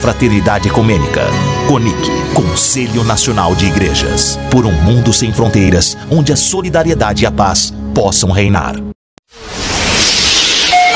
Fraternidade Ecumênica. CONIC, Conselho Nacional de Igrejas. Por um mundo sem fronteiras, onde a solidariedade e a paz possam reinar.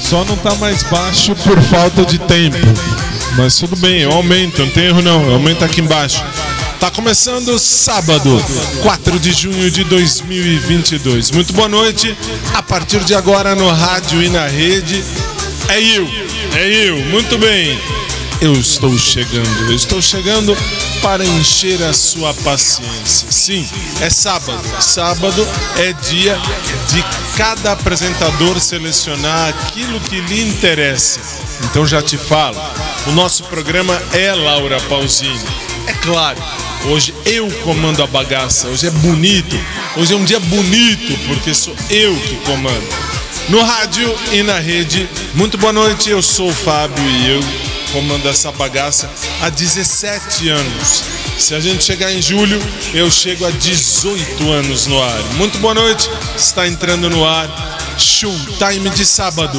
Só não tá mais baixo por falta de tempo. Mas tudo bem, eu aumento, não tem erro não, eu aumento aqui embaixo. Tá começando sábado, 4 de junho de 2022. Muito boa noite. A partir de agora no rádio e na rede. É eu, é eu, muito bem. Eu estou chegando, eu estou chegando para encher a sua paciência. Sim, é sábado. Sábado é dia de cada apresentador selecionar aquilo que lhe interessa. Então já te falo, o nosso programa é Laura Pausini. É claro, hoje eu comando a bagaça, hoje é bonito, hoje é um dia bonito, porque sou eu que comando. No rádio e na rede, muito boa noite, eu sou o Fábio e eu comando essa bagaça há 17 anos. Se a gente chegar em julho, eu chego a 18 anos no ar. Muito boa noite, está entrando no ar Showtime de sábado.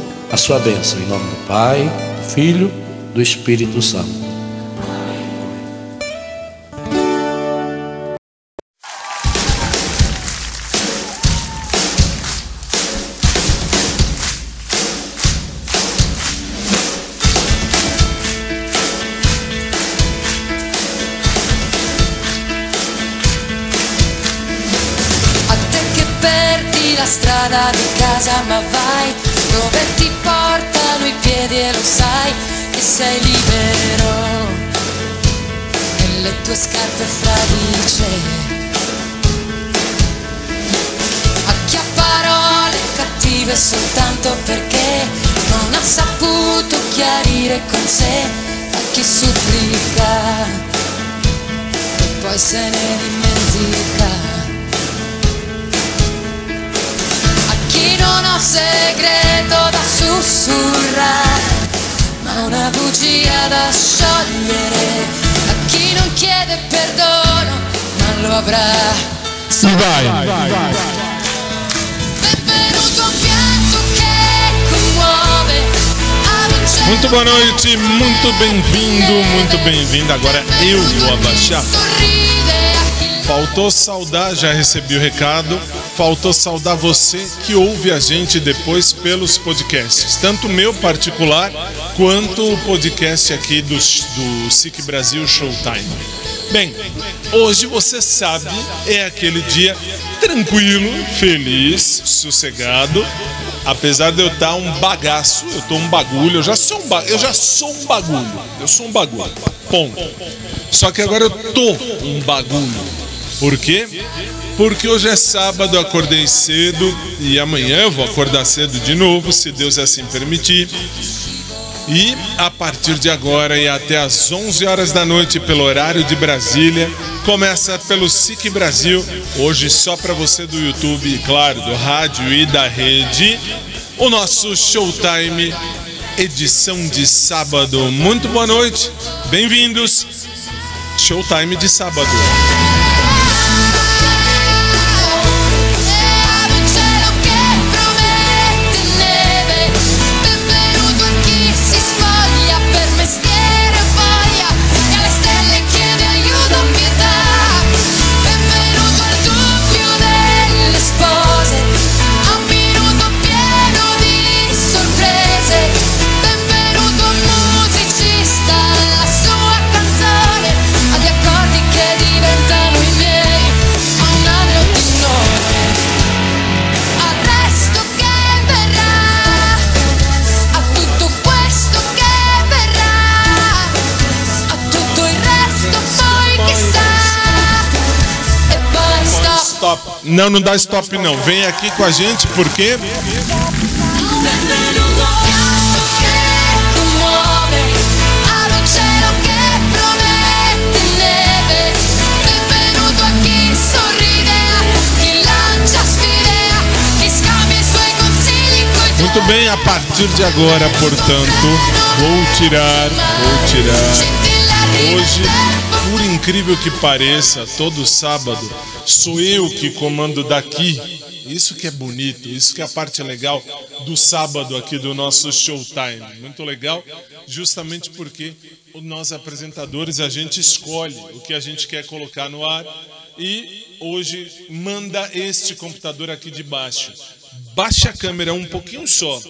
a sua bênção, em nome do Pai, do Filho, do Espírito Santo. Chiarire con sé a chi supplica e poi se ne dimentica non ho segreto da sussurrare, ma una bugia da sciogliere a chi non chiede perdono, ma lo avrà. E vai, vai, vai. Benvenuto a Muito boa noite, muito bem-vindo, muito bem-vinda. Agora eu vou abaixar. Faltou saudar, já recebi o recado. Faltou saudar você que ouve a gente depois pelos podcasts, tanto meu particular quanto o podcast aqui do, do SIC Brasil Showtime. Bem, hoje você sabe, é aquele dia tranquilo, feliz, sossegado. Apesar de eu estar um bagaço, eu tô um bagulho, eu já sou um, ba eu já sou um bagulho. Eu sou um bagulho. Ponto. Só que agora eu tô um bagulho. Por quê? Porque hoje é sábado, acordei cedo e amanhã eu vou acordar cedo de novo, se Deus assim permitir. E a partir de agora e até às 11 horas da noite, pelo horário de Brasília, começa pelo SIC Brasil, hoje só para você do YouTube, claro, do rádio e da rede, o nosso Showtime, edição de sábado. Muito boa noite, bem-vindos. Showtime de sábado. Não, não dá stop não. Vem aqui com a gente porque Muito bem, a partir de agora, portanto, vou tirar, vou tirar. Hoje, por incrível que pareça, todo sábado sou eu que comando daqui. Isso que é bonito, isso que é a parte legal do sábado aqui do nosso Showtime. Muito legal, justamente porque nós apresentadores a gente escolhe o que a gente quer colocar no ar e hoje manda este computador aqui de baixo. Baixa a câmera um pouquinho só.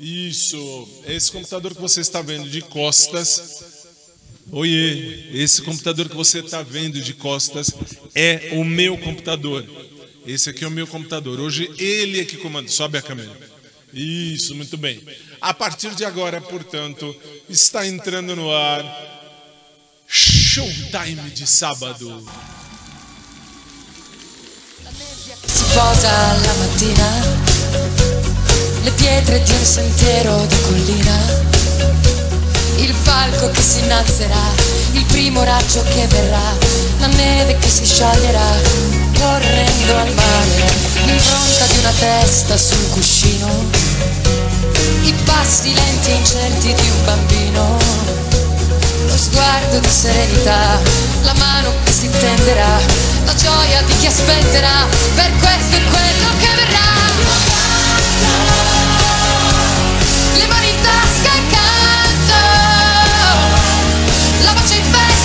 Isso, esse computador que você está vendo de costas Oiê, esse computador que você está vendo de costas é o meu computador. Esse aqui é o meu computador. Hoje ele é que comanda. Sobe a câmera. Isso, muito bem. A partir de agora, portanto, está entrando no ar Showtime de sábado. le pietre di un sentiero di collina, il falco che si innalzerà, il primo raggio che verrà, la neve che si scioglierà, correndo al mare, l'impronta di una testa sul cuscino, i passi lenti e incerti di un bambino, lo sguardo di serenità, la mano che si tenderà, la gioia di chi aspetterà, per questo è quello che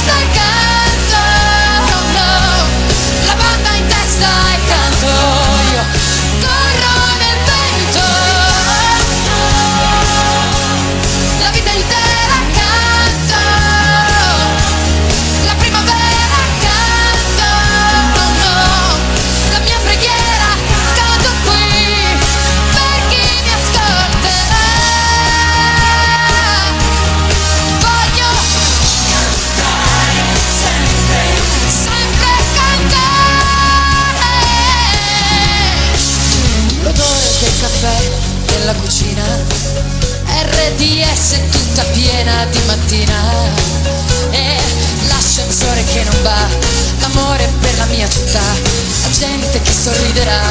in piena di mattina. E l'ascensore che non va, l'amore per la mia città, la gente che sorriderà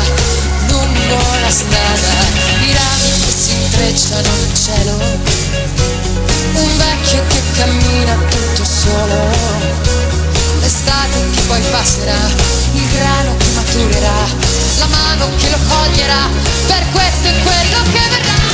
lungo la strada, i rami che si intrecciano nel cielo, un vecchio che cammina tutto solo. L'estate che poi passerà, il grano che maturerà, la mano che lo coglierà, per questo è quello che verrà.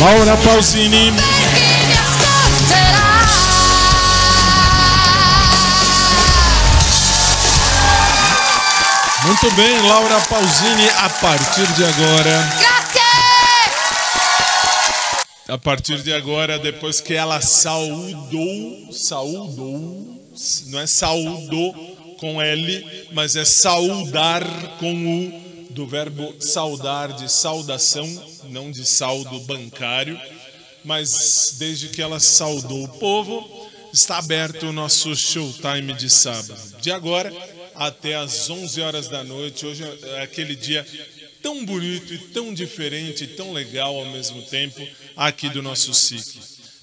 Laura Pausini. Muito bem, Laura Pausini, a partir de agora. A partir de agora, depois que ela saudou, saudou, não é saudou com L, mas é saudar com U, do verbo saudar, de saudação, não de saldo bancário. Mas desde que ela saudou o povo, está aberto o nosso showtime de sábado. De agora até às 11 horas da noite. Hoje é aquele dia tão bonito e tão diferente e tão legal ao mesmo tempo aqui do nosso ciclo.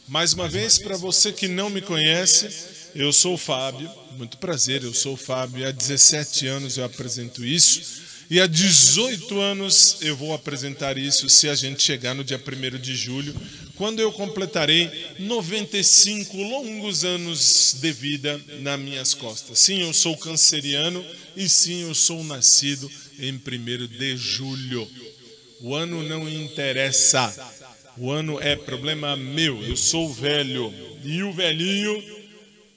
Mais uma vez, para você que não me conhece, eu sou o Fábio, muito prazer, eu sou o Fábio. Há 17 anos eu apresento isso e há 18 anos eu vou apresentar isso se a gente chegar no dia 1 de julho, quando eu completarei 95 longos anos de vida nas minhas costas. Sim, eu sou canceriano e sim, eu sou nascido em 1 de julho. O ano não interessa. O ano é problema meu. Eu sou velho. E o velhinho,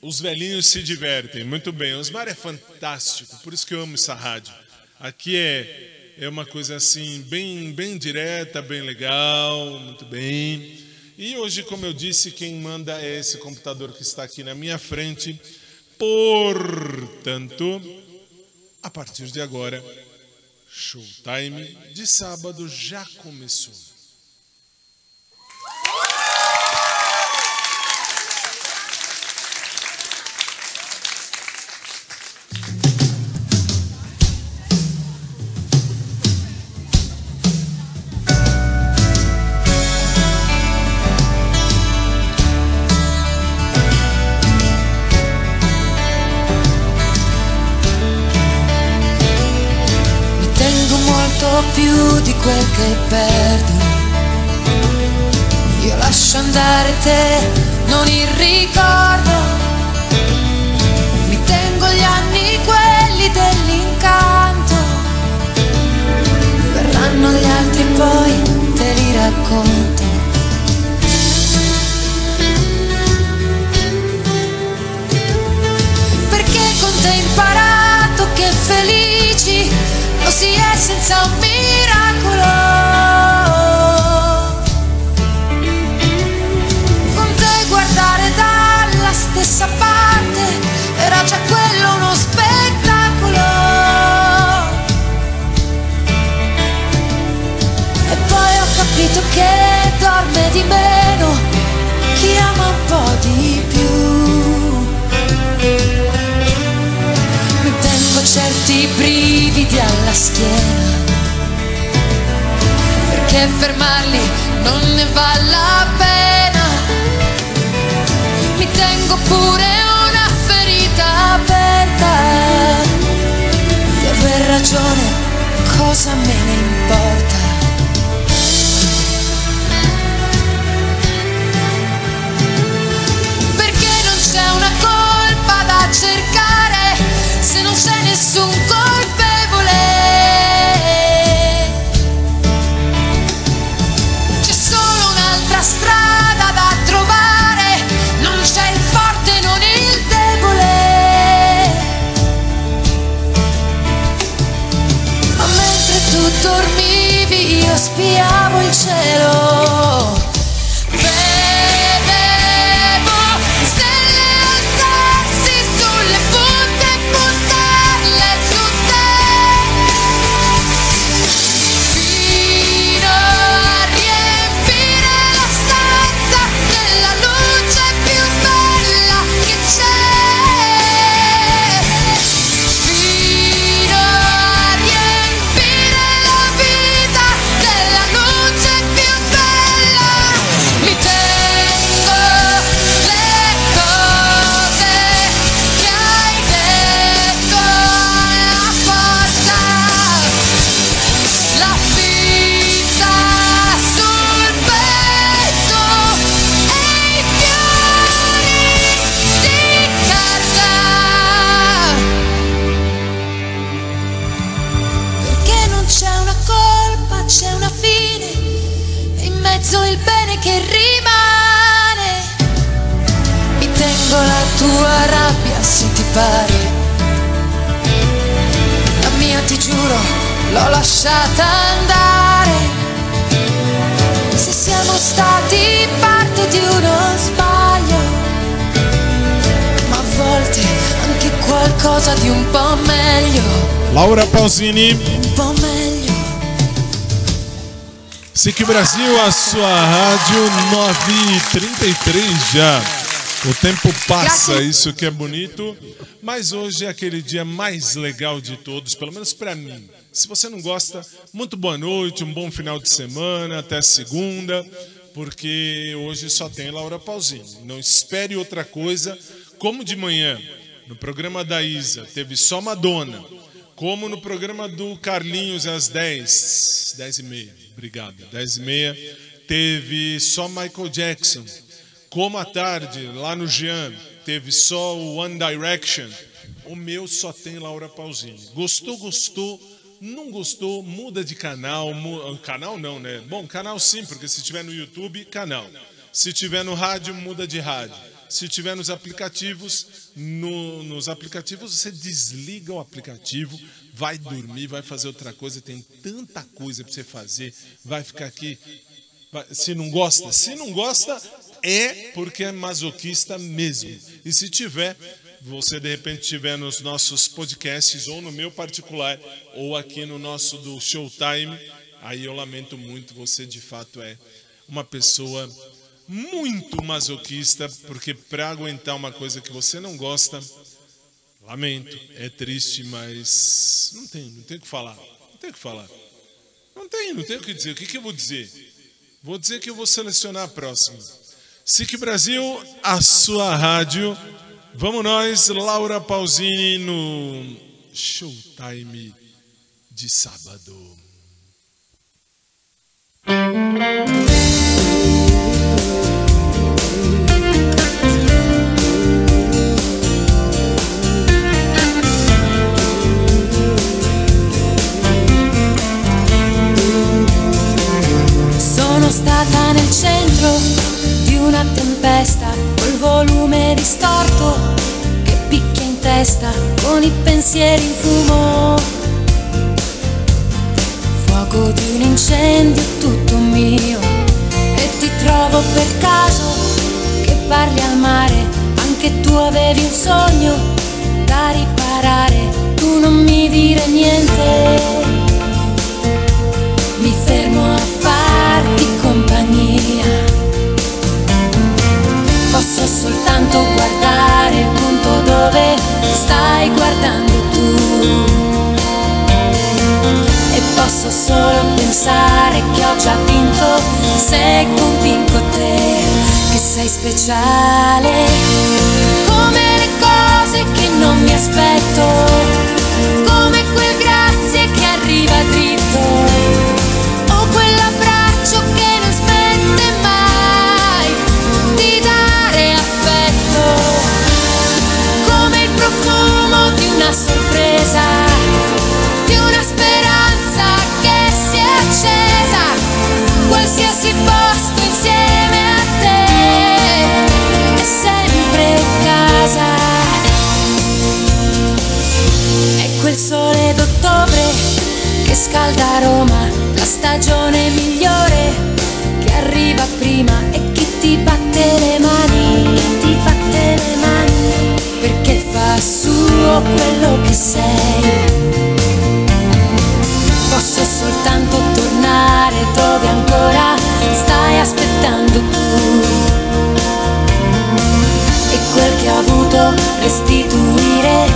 os velhinhos se divertem. Muito bem. Osmar é fantástico. Por isso que eu amo essa rádio. Aqui é, é uma coisa assim, bem, bem direta, bem legal. Muito bem. E hoje, como eu disse, quem manda é esse computador que está aqui na minha frente. Portanto, a partir de agora, Showtime de sábado já começou. Più di quel che perdo. Io lascio andare te, non il ricordo. Mi tengo gli anni quelli dell'incanto. Verranno gli altri poi te li racconto. Perché con te imparato che felici si è senza un miracolo. Con te guardare dalla stessa parte era già quello brividi alla schiena. Perché fermarli non ne vale la pena. Mi tengo pure una ferita aperta. Di aver ragione, cosa me ne importa? Perché non c'è una colpa da cercare se non c'è nessun colpevole. Di un po' meglio. Laura Pausini, Un po' meglio. SIC Brasil, a sua rádio 9h33 já. O tempo passa, isso que é bonito. Mas hoje é aquele dia mais legal de todos, pelo menos para mim. Se você não gosta, muito boa noite, um bom final de semana, até segunda, porque hoje só tem Laura Pausini. Não espere outra coisa, como de manhã, no programa da Isa, teve só Madonna. Como no programa do Carlinhos às 10, 10 e meia, obrigado, 10 e meia, teve só Michael Jackson. Como à tarde, lá no Jean, teve só o One Direction. O meu só tem Laura Pausini. Gostou, gostou, Não gostou, muda de canal. Mu... Canal não, né? Bom, canal sim, porque se tiver no YouTube, canal. Se tiver no rádio, muda de rádio. Se tiver nos aplicativos, no, nos aplicativos você desliga o aplicativo, vai dormir, vai fazer outra coisa, tem tanta coisa para você fazer, vai ficar aqui. Se não gosta, se não gosta, é porque é masoquista mesmo. E se tiver, você de repente tiver nos nossos podcasts, ou no meu particular, ou aqui no nosso do Showtime, aí eu lamento muito, você de fato é uma pessoa muito masoquista, porque para aguentar uma coisa que você não gosta, lamento, é triste, mas não tem, não tem o que falar. Não tem o que falar. Não tem, não tem o que dizer. O que, que eu vou dizer? Vou dizer que eu vou selecionar a próxima. SIC Brasil, a sua rádio. Vamos nós, Laura Pausini, no Showtime de sábado. Nel centro di una tempesta, col volume distorto che picchia in testa, con i pensieri in fumo. Fuoco di un incendio tutto mio e ti trovo per caso che parli al mare, anche tu avevi un sogno da riparare, tu non mi dire niente mi fermo a farti compagnia. Posso soltanto guardare il punto dove stai guardando tu. E posso solo pensare che ho già vinto se convinco te che sei speciale. Come le cose che non mi aspetto, che scalda Roma, la stagione migliore che arriva prima e chi ti batte le mani, ti batte le mani, perché fa suo quello che sei. Posso soltanto tornare dove ancora stai aspettando tu. E quel che ho avuto restituire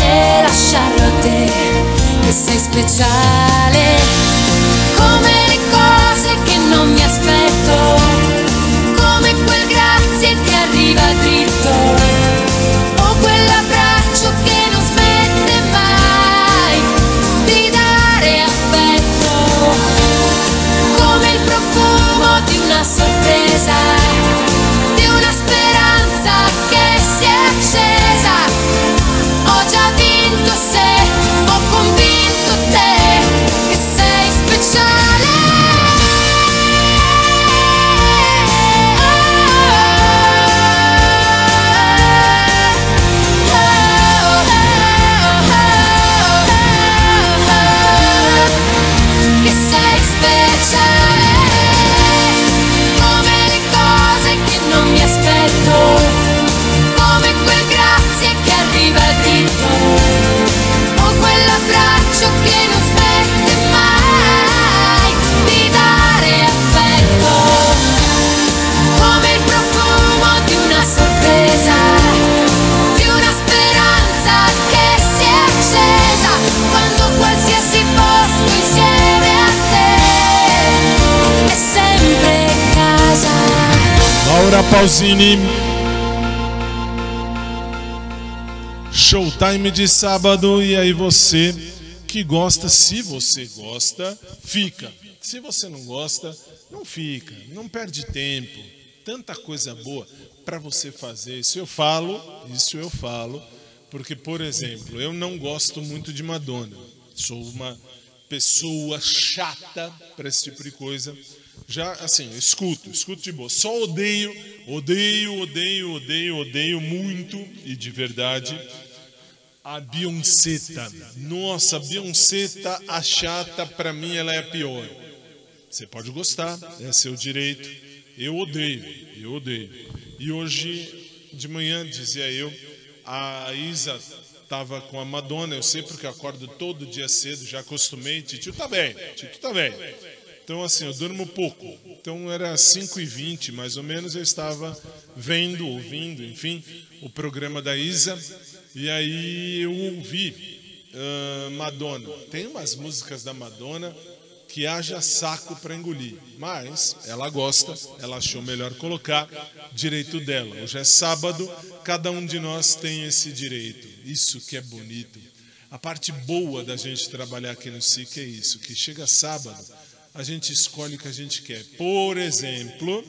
e lasciarlo a te sei speciale come le cose che non mi aspetto Laura Pausini. Showtime de sábado. E aí você que gosta, se você gosta, fica. Se você não gosta, não fica. Não perde tempo. Tanta coisa boa para você fazer. Isso eu falo, isso eu falo, porque por exemplo, eu não gosto muito de Madonna. Sou uma pessoa chata para esse tipo de coisa. Já, assim, escuto, escuto de boa. Só odeio, odeio, odeio, odeio, odeio muito e de verdade a Beyoncé. Nossa, a Beyoncé, a chata, para mim ela é a pior. Você pode gostar, é seu direito. Eu odeio, eu odeio. E hoje de manhã, dizia eu, a Isa estava com a Madonna, eu sei porque eu acordo todo dia cedo, já acostumei. Titio tá bem, Titio tá bem. Então, assim, eu durmo pouco. Então, era 5h20, mais ou menos, eu estava vendo, ouvindo, enfim, o programa da Isa. E aí eu ouvi uh, Madonna. Tem umas músicas da Madonna que haja saco para engolir. Mas ela gosta, ela achou melhor colocar direito dela. Hoje é sábado, cada um de nós tem esse direito. Isso que é bonito. A parte boa da gente trabalhar aqui no SIC é isso, que chega sábado, a gente escolhe o que a gente quer. Por exemplo,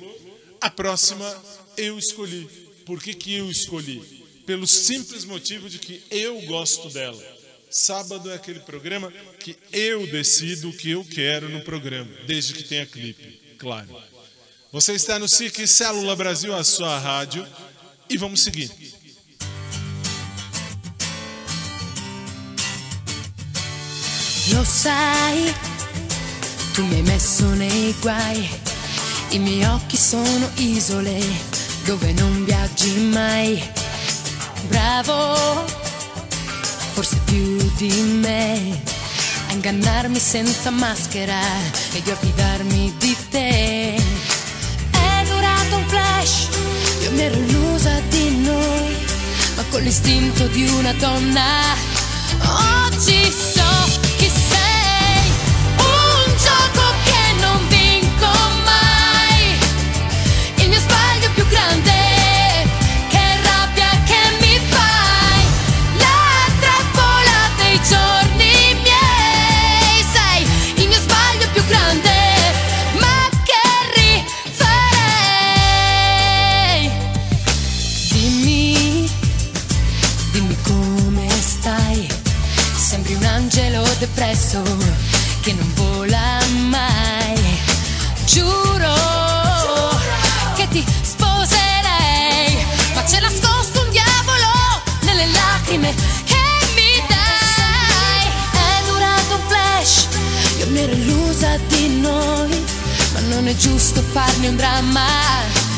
a próxima eu escolhi. Por que, que eu escolhi? Pelo simples motivo de que eu gosto dela. Sábado é aquele programa que eu decido o que eu quero no programa, desde que tenha clipe, claro. Você está no SIC Célula Brasil, a sua rádio, e vamos seguir. Lo sai, tu mi hai messo nei guai, i miei occhi sono isole dove non viaggi mai. Bravo forse più di me, a ingannarmi senza maschera e io a fidarmi di te. È durato un flash, io mi ero illusa di noi, ma con l'istinto di una donna, oggi so non è giusto farne un dramma.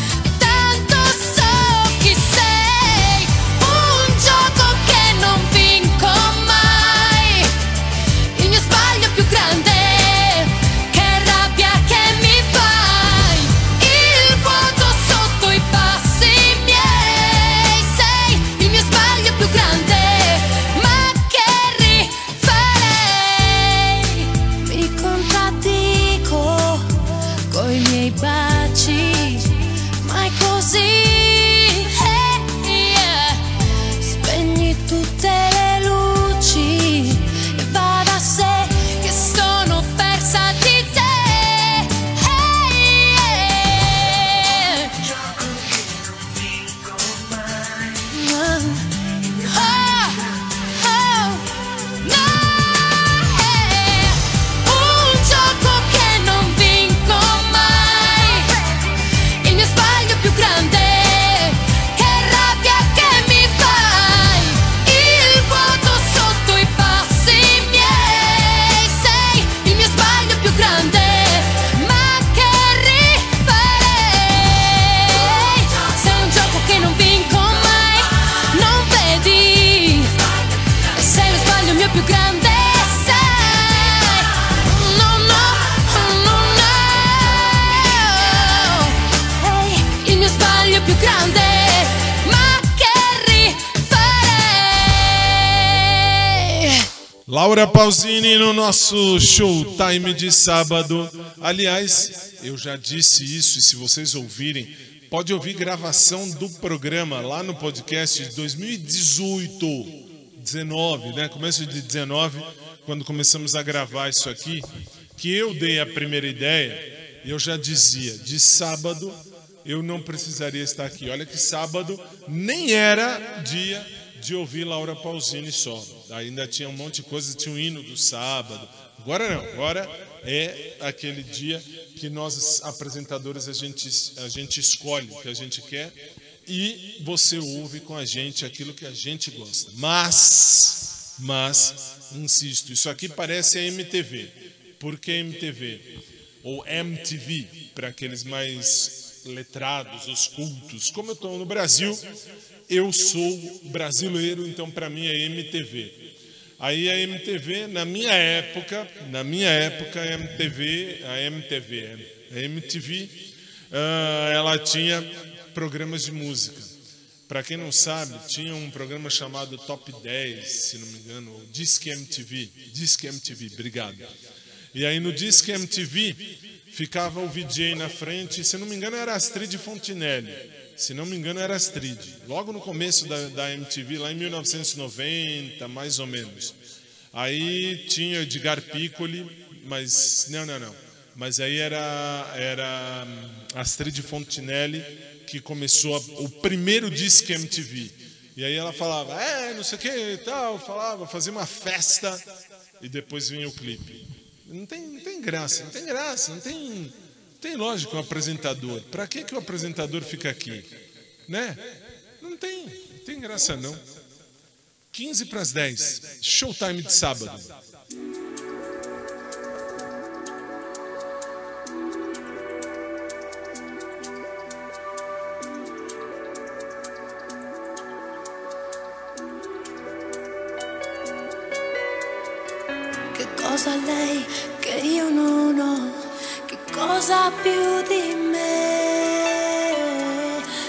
Laura Pausini no nosso showtime de sábado. Aliás, eu já disse isso e se vocês ouvirem, pode ouvir gravação do programa lá no podcast de 2018, 19, né? Começo de 19, quando começamos a gravar isso aqui, que eu dei a primeira ideia e eu já dizia, de sábado eu não precisaria estar aqui. Olha que sábado nem era dia de ouvir Laura Pausini só. Ainda tinha um monte de coisa, tinha um hino do sábado. Agora não, agora é aquele dia que nós apresentadores a gente, a gente escolhe o que a gente quer e você ouve com a gente aquilo que a gente gosta. Mas, mas, insisto, isso aqui parece a MTV. Por que MTV? Ou MTV, para aqueles mais letrados, os cultos. Como eu estou no Brasil, eu sou brasileiro, então para mim é MTV. Aí a MTV, na minha época, na minha época, a MTV, a MTV, a MTV, uh, ela tinha programas de música. Para quem não sabe, tinha um programa chamado Top 10, se não me engano, ou Disque MTV. Disque MTV, obrigado. E aí no Disque MTV ficava o VJ na frente, se não me engano era Astrid Fontinelli. Se não me engano era Astrid. Logo no começo da, da MTV, lá em 1990, mais ou menos. Aí tinha Edgar Piccoli, mas não, não, não. Mas aí era era hum, Astrid Fontinelli que começou a, o primeiro disco MTV. E aí ela falava, é, não sei o que e tal, falava, fazia uma festa e depois vinha o clipe. Não tem, não tem graça, não tem graça, não tem, não tem lógica o apresentador. Para que, que o apresentador fica aqui? Né? Não tem, não tem graça não. 15 para as 10, showtime de sábado. Cosa lei che io non ho, che cosa più di me.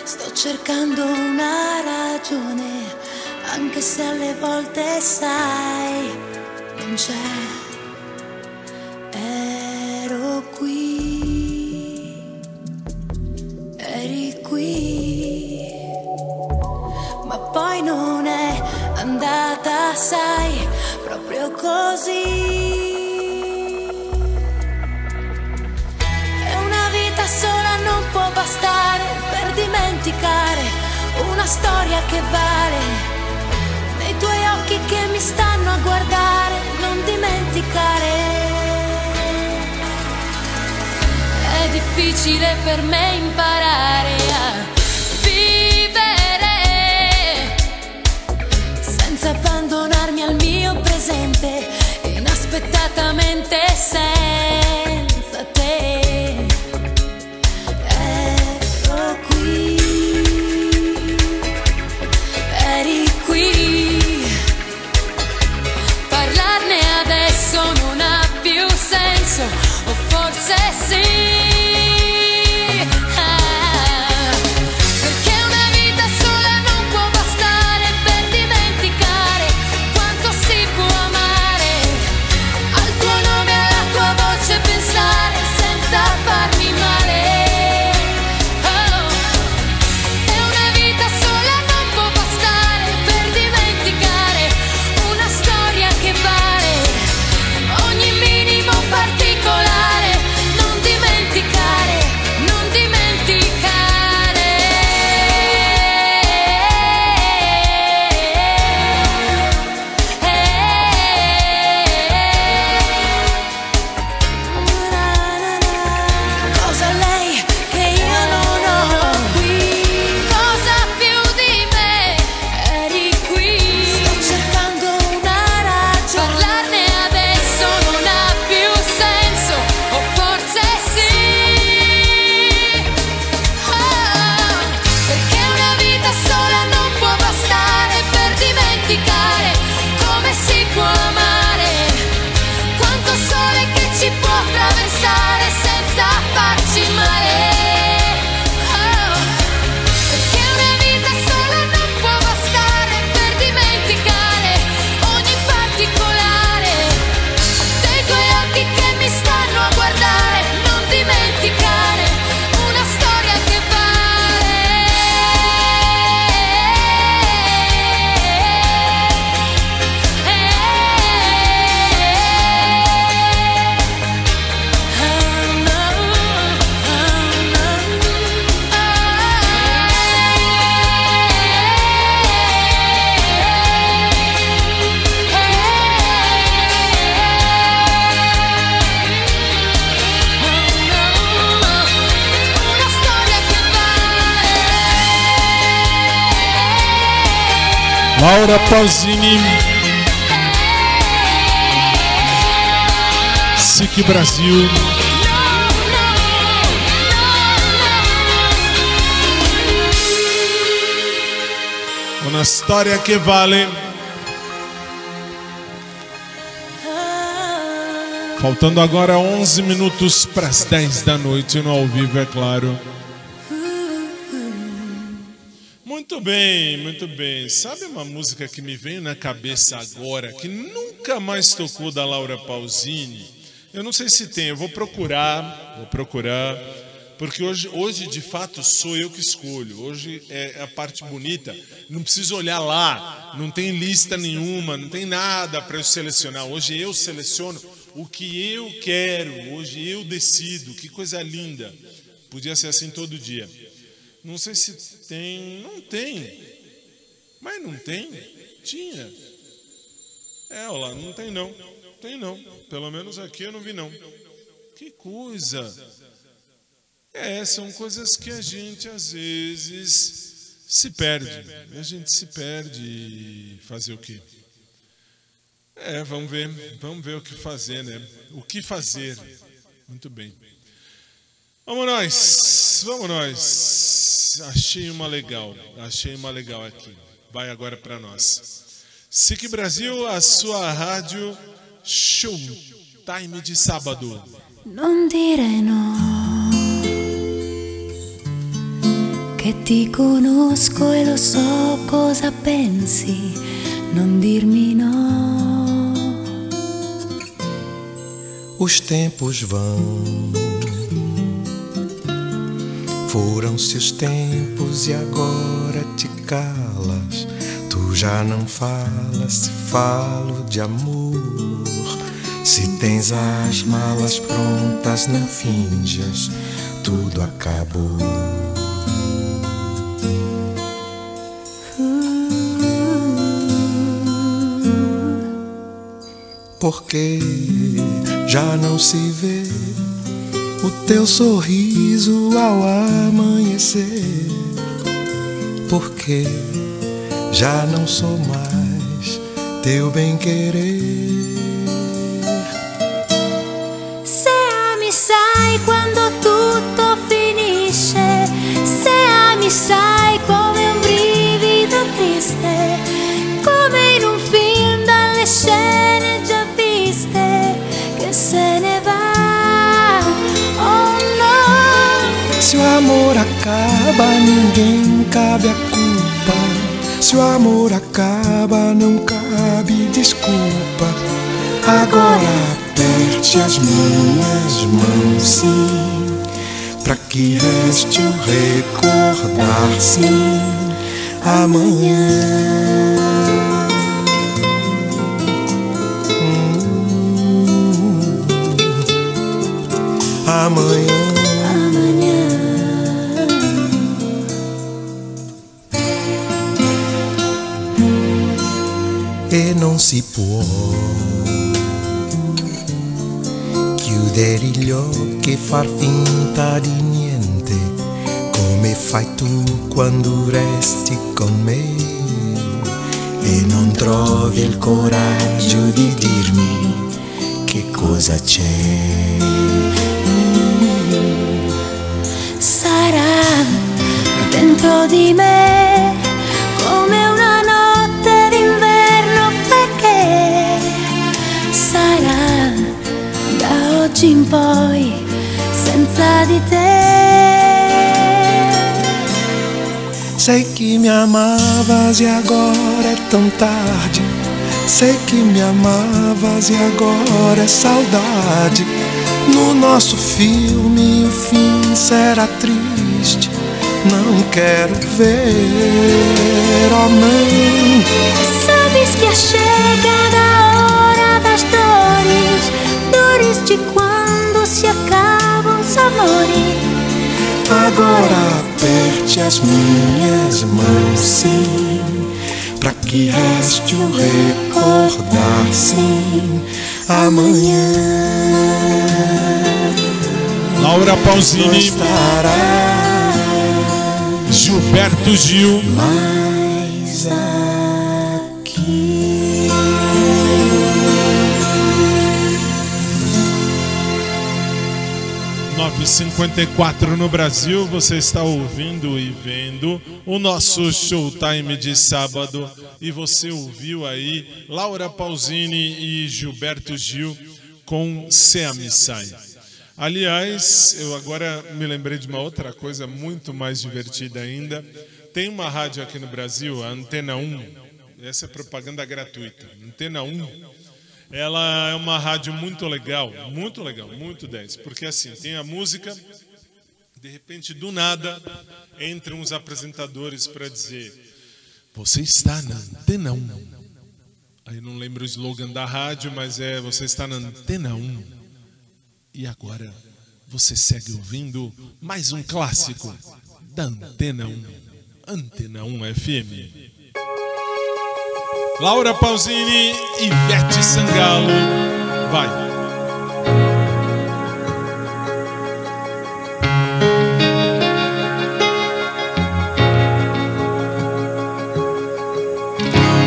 Sto cercando una ragione, anche se alle volte sai, non c'è. Ero qui, eri qui, ma poi non è andata, sai, proprio così. Sola non può bastare per dimenticare una storia che vale. Nei tuoi occhi che mi stanno a guardare, non dimenticare. È difficile per me imparare a vivere senza abbandonarmi al mio presente, inaspettatamente senza before to see. História que vale. Faltando agora 11 minutos para as 10 da noite no ao vivo, é claro. Muito bem, muito bem. Sabe uma música que me veio na cabeça agora, que nunca mais tocou da Laura Pausini? Eu não sei se tem, eu vou procurar, vou procurar, porque hoje, hoje de fato sou eu que escolho. Hoje é a parte bonita. Não preciso olhar lá, não tem lista nenhuma, não tem nada para eu selecionar. Hoje eu seleciono o que eu quero, hoje eu decido. Que coisa linda. Podia ser assim todo dia. Não sei se tem. Não tem. Mas não tem? Tinha. É, olha lá, não tem não. Tem não. Pelo menos aqui eu não vi não. Que coisa. É, são coisas que a gente às vezes se perde. A gente se perde e fazer o quê? É, vamos ver, vamos ver o que fazer, né? O que fazer. Muito bem. Vamos nós, vamos nós. Achei uma legal, achei uma legal aqui. Vai agora para nós. SIC Brasil, a sua rádio show time de sábado. Non dire no, che ti conosco e lo so cosa pensi, non dirmi no. Os tempos vão. Foram-se os tempos e agora te calas. Tu já não falas, se falo de amor. Se tens as malas prontas, não finjas, tudo acabou. Porque já não se vê o teu sorriso ao amanhecer. Porque já não sou mais teu bem-querer. Acaba, ninguém cabe a culpa. Se o amor acaba, não cabe desculpa. Agora aperte as minhas mãos, sim, pra que reste o recordar, sim, amanhã. Hum, amanhã. Può chiudere gli occhi e far finta di niente come fai tu quando resti con me e non trovi il coraggio di dirmi che cosa c'è. Sarà dentro di me da oggi in poi senza di te. Sei que me amavas e agora é tão tarde. Sei que me amavas e agora é saudade. No nosso filme o fim será triste. Não quero ver, oh não. Sabes que é chegada hora das dores, dores de quando se acabam os amores. Agora aperte as minhas mãos, sim, pra que reste o recordar, sim, amanhã. Laura Pausini, Gilberto Gil, 9h54 no Brasil, você está ouvindo e vendo o nosso Showtime de sábado. E você ouviu aí Laura Pausini e Gilberto Gil com Seamissai. Aliás, eu agora me lembrei de uma outra coisa muito mais divertida ainda. Tem uma rádio aqui no Brasil, a Antena 1. Essa é propaganda gratuita. Antena 1 ela é uma rádio muito legal, muito legal, muito 10. Porque assim, tem a música, de repente, do nada, entram os apresentadores para dizer: Você está na antena 1. Aí não lembro o slogan da rádio, mas é: Você está na antena 1. E agora você segue ouvindo mais um clássico da Antena 1. Antena 1 FM. Laura Pausini Ivete Sangalo. Vai.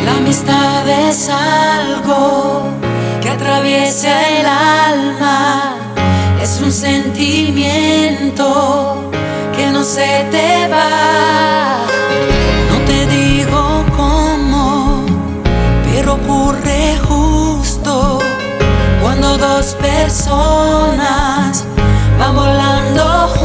La amistad es algo que atraviesa el alma, es un sentimiento que no se te va. Personas van volando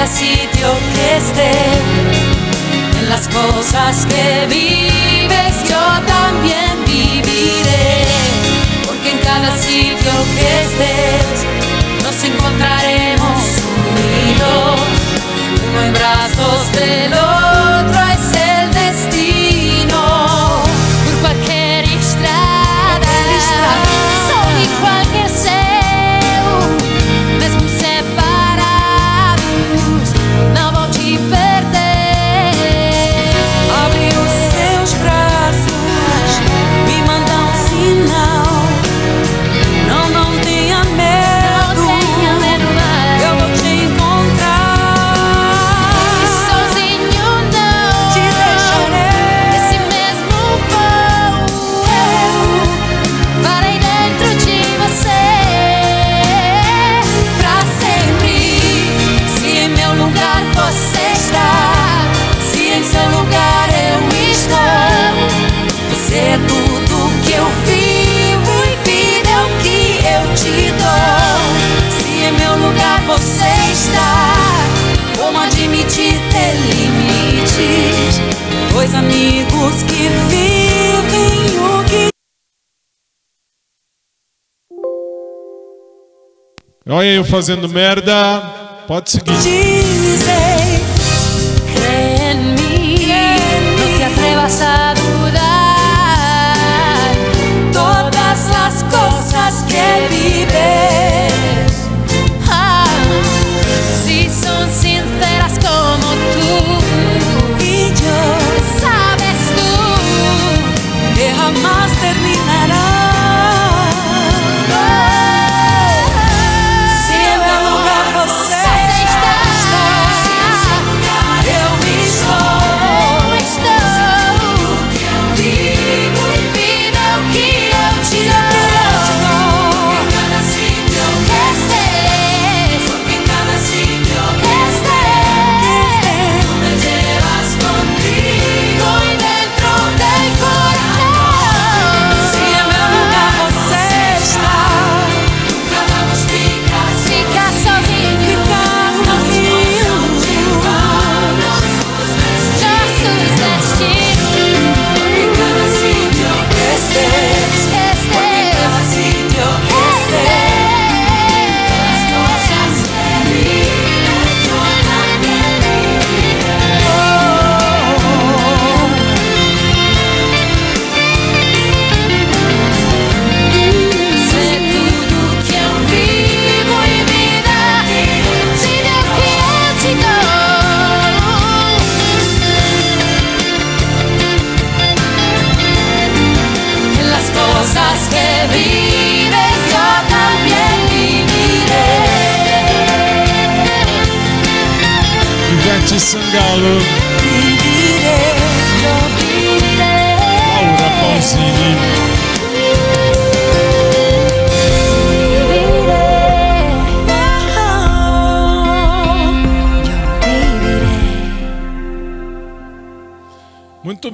cada sitio que estés en las cosas que vives yo también viviré. Porque en cada sitio que estés amigos que vivem o que Olha eu fazendo merda. Pode seguir. dicen. Cree en mí, no te atrevas a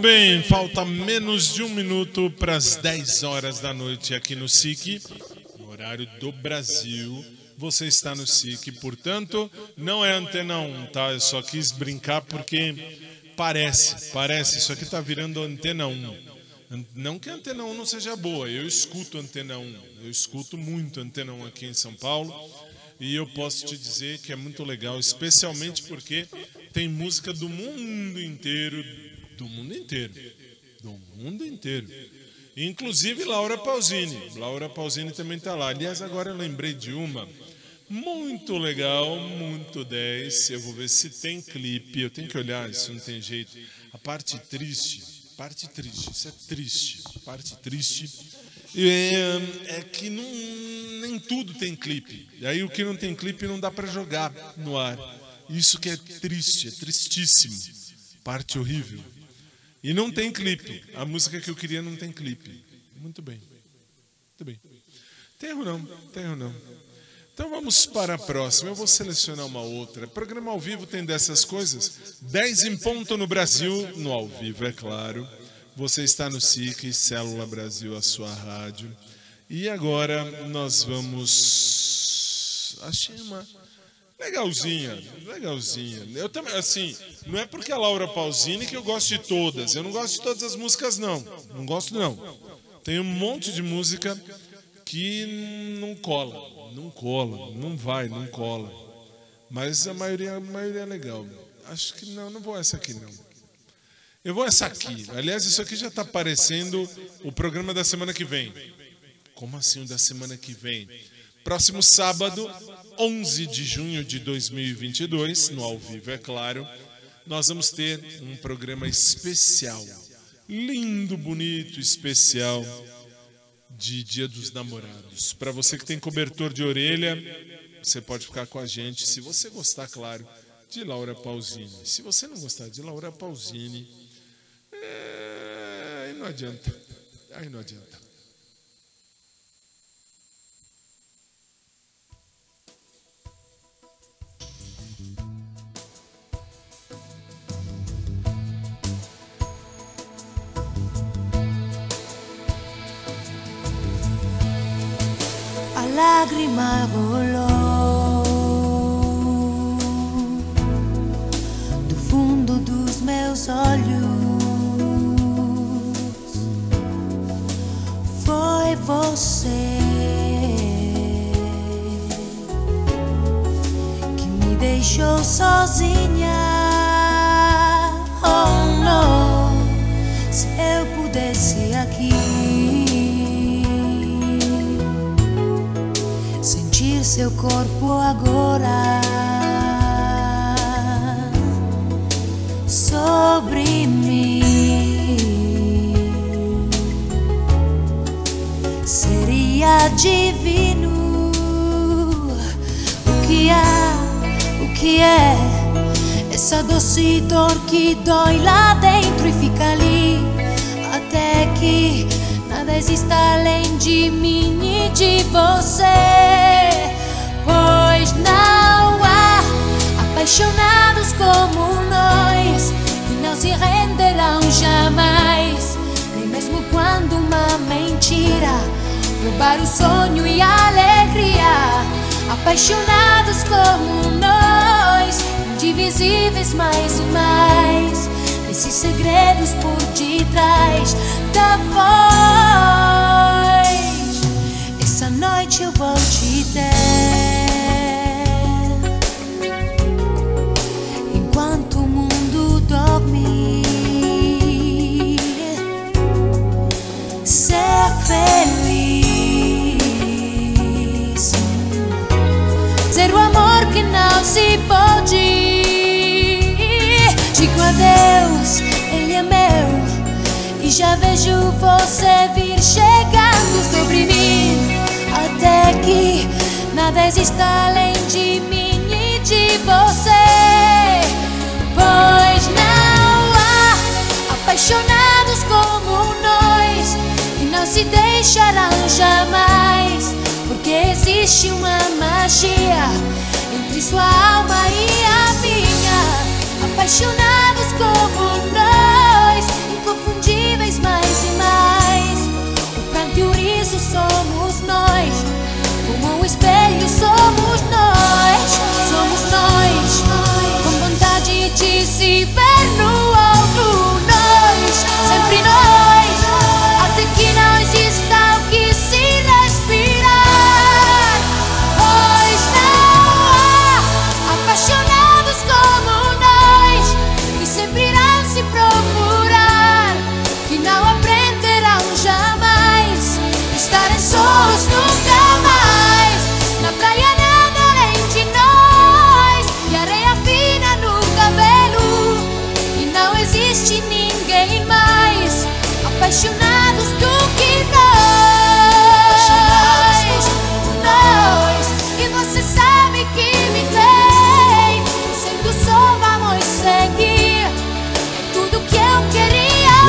bem, falta menos de um minuto para as 10 horas da noite aqui no SIC, no horário do Brasil. Você está no SIC, portanto, não é antena 1, tá? Eu só quis brincar porque parece, parece, isso aqui tá virando antena 1. An- Não que a antena 1 não seja boa, eu escuto antena 1, eu escuto muito antena 1 aqui em São Paulo. E eu posso te dizer que é muito legal, especialmente porque tem música do mundo inteiro, do mundo inteiro, do mundo inteiro. Inclusive Laura Pausini. Laura Pausini também está lá. Aliás, agora eu lembrei de uma muito legal, muito 10. Eu vou ver se tem clipe. Eu tenho que olhar, isso não tem jeito. A parte triste, parte triste, isso é triste, parte triste. É, é que não, nem tudo tem clipe. E aí o que não tem clipe não dá para jogar no ar. Isso que é triste, é tristíssimo. Parte horrível. E não tem clipe. A música que eu queria não tem clipe. Muito bem. Muito bem. Tem erro não, erro não. Então vamos para a próxima. Eu vou selecionar uma outra. Programa ao vivo tem dessas coisas. 10 em ponto no Brasil, no ao vivo, é claro. Você está no SIC, Célula Brasil, a sua rádio. E agora nós vamos. Achei uma. Legalzinha, legalzinha. Eu também, assim, não é porque a Laura Pausini que eu gosto de todas. Eu não gosto de todas as músicas, não. Não gosto, não. Tem um monte de música que não cola, não cola, não vai, não cola. Mas a maioria, a maioria é legal. Acho que não, não vou essa aqui, não. Eu vou essa aqui. Aliás, isso aqui já está aparecendo o programa da semana que vem. Como assim o da semana que vem? Próximo sábado, 11 de junho de 2022, no ao vivo, é claro, nós vamos ter um programa especial. Lindo, bonito, especial de Dia dos Namorados. Para você que tem cobertor de orelha, você pode ficar com a gente, se você gostar, claro, de Laura Pausini. Se você não gostar de Laura Pausini, é... aí não adianta. Aí não adianta. Lágrima rolou do fundo dos meus olhos. Foi você que me deixou sozinha. Oh, não, se eu pudesse aqui seu corpo agora. Sobre mim. Seria divino o que é o que é. Essa doce dor que dói lá dentro e fica ali. Até que nada exista além de mim e de você. Pois não há apaixonados como nós que não se renderão jamais, nem mesmo quando uma mentira roubar o sonho e a alegria. Apaixonados como nós, indivisíveis mais e mais. Esses segredos por detrás da voz. Noite eu vou te ter. Enquanto o mundo dorme, ser feliz. Ser o amor que não se pode. Digo adeus, ele é meu. E já vejo você vir chegando sobre mim. Até que nada exista além de mim e de você. Pois não há apaixonados como nós que não se deixarão jamais, porque existe uma magia entre sua alma e a minha. Apaixonados como nós, inconfundíveis mais e mais. O pranto e o riso somos nós, somos nós,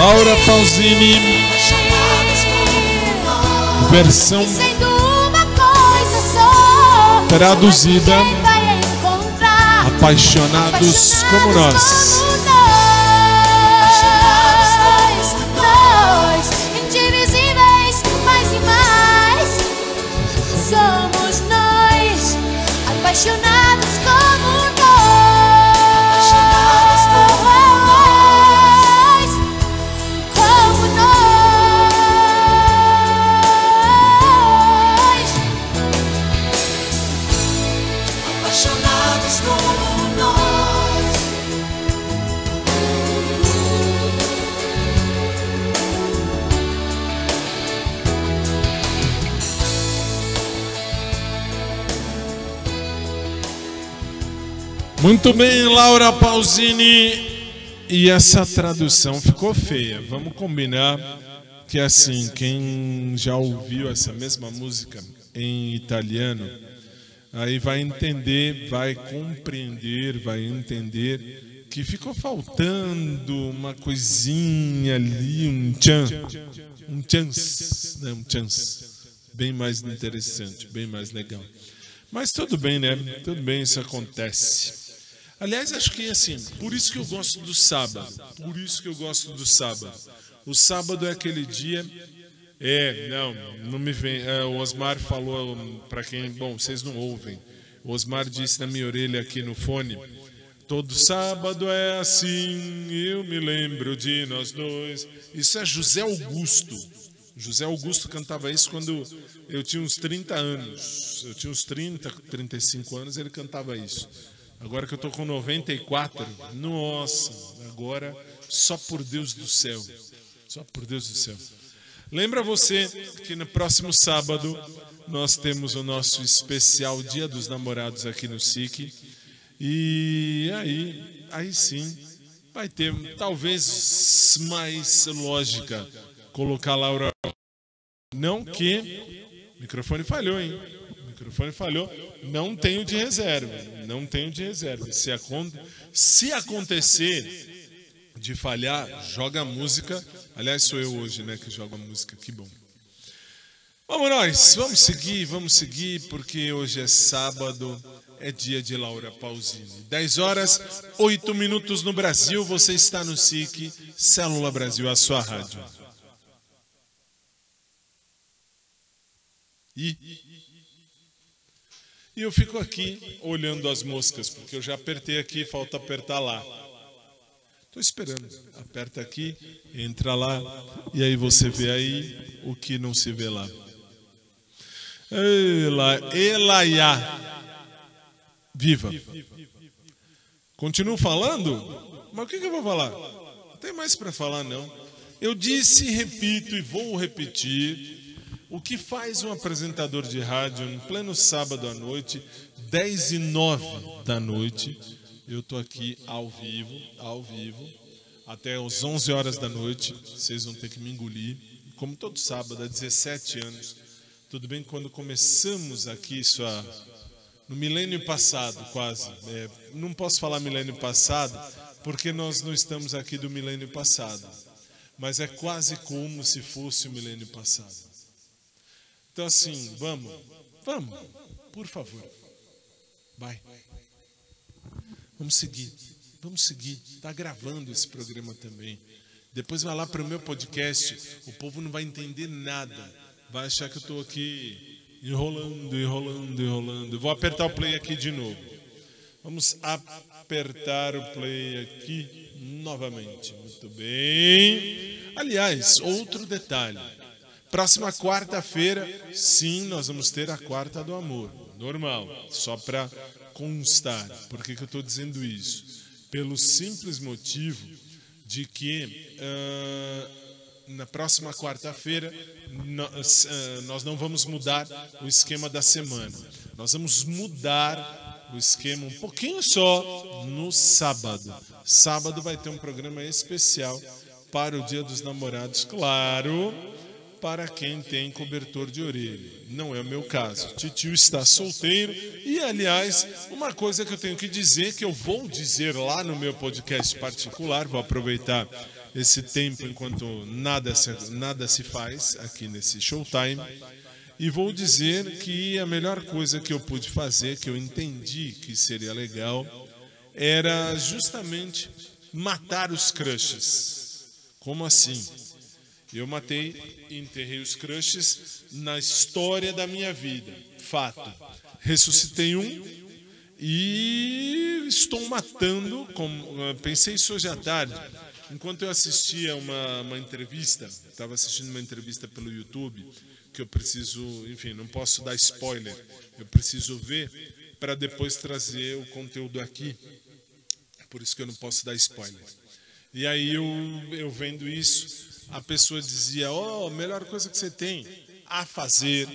Laura Pausini, versão Traduzida. encontrar. Apaixonados como nós, Muito bem, Laura Pausini. E essa tradução ficou feia. Vamos combinar que assim, quem já ouviu essa mesma música em italiano, aí vai entender, vai compreender, vai entender que ficou faltando uma coisinha ali, um tchan, um chance, né, um chance, bem mais interessante, bem mais legal. Mas tudo bem, né? Tudo bem, isso acontece. Aliás, acho que assim, por isso que eu gosto do sábado. Por isso que eu gosto do sábado. O sábado é aquele dia. É, não, não me vem. é, o Osmar falou para quem. Bom, vocês não ouvem. O Osmar disse na minha orelha aqui no fone. Todo sábado é assim, eu me lembro de nós dois. Isso é José Augusto. José Augusto cantava isso quando eu tinha uns 30 anos. Eu tinha uns 30, 35 anos, ele cantava isso. Agora que eu tô com 94, nossa, agora só por Deus do céu. Só por Deus do céu. Lembra você que no próximo sábado nós temos o nosso especial Dia dos Namorados aqui no SIC. E aí, aí sim, vai ter talvez mais lógica colocar Laura. Não que. O microfone falhou, hein? Microfone falhou. Não tenho de reserva. Não tenho de reserva. Se, acon... Se acontecer de falhar, joga a música. Aliás, sou eu hoje, né, que joga a música. Que bom. Vamos nós, vamos seguir, vamos seguir, porque hoje é sábado, é dia de Laura Pausini. 10 horas, 8 minutos no Brasil, você está no SIC, Célula Brasil, a sua rádio. E, e eu fico aqui olhando as moscas, porque eu já apertei aqui, falta apertar lá. Estou esperando. Aperta aqui, entra lá, e aí você vê aí o que não se vê lá. Ela, Elaiá. Viva. Continuo falando? Mas o que eu vou falar? Não tem mais para falar, não. Eu disse, repito e vou repetir. O que faz um apresentador de rádio em pleno sábado à noite, 10 e 9 da noite? Eu estou aqui ao vivo, ao vivo, até às 11 horas da noite. Vocês vão ter que me engolir. Como todo sábado, há 17 anos. Tudo bem quando começamos aqui isso há no milênio passado, quase. É, não posso falar milênio passado, porque nós não estamos aqui do milênio passado. Mas é quase como se fosse o milênio passado. Então, assim, vamos, vamos, por favor. Vai. Vamos seguir, vamos seguir. Está gravando esse programa também. Depois vai lá para o meu podcast, o povo não vai entender nada. Vai achar que eu estou aqui enrolando, enrolando, enrolando. Vou apertar o play aqui de novo. Vamos apertar o play aqui novamente. Muito bem. Aliás, outro detalhe. Próxima quarta-feira, sim, nós vamos ter a quarta do amor. Normal, só para constar. Por que, que eu estou dizendo isso? Pelo simples motivo de que uh, na próxima quarta-feira nós, uh, nós não vamos mudar o esquema da semana. Nós vamos mudar o esquema um pouquinho só no sábado. Sábado vai ter um programa especial para o Dia dos Namorados, claro, para quem tem cobertor de orelha. Não é o meu caso. Titio está solteiro e, aliás, uma coisa que eu tenho que dizer, que eu vou dizer lá no meu podcast particular, vou aproveitar esse tempo enquanto nada se, nada se faz aqui nesse Showtime. E vou dizer que a melhor coisa que eu pude fazer, que eu entendi que seria legal, era justamente matar os crushes. Como assim? Eu matei enterrei os crushes na história da minha vida. Fato. Ressuscitei um e estou matando. Como, eh, pensei isso hoje à tarde. Enquanto eu assistia uma, uma entrevista, estava assistindo uma entrevista pelo YouTube, que eu preciso, enfim, não posso dar spoiler, eu preciso ver para depois trazer o conteúdo aqui. Por isso que eu não posso dar spoiler. E aí eu, eu vendo isso, a pessoa dizia: Oh, melhor coisa que você tem a fazer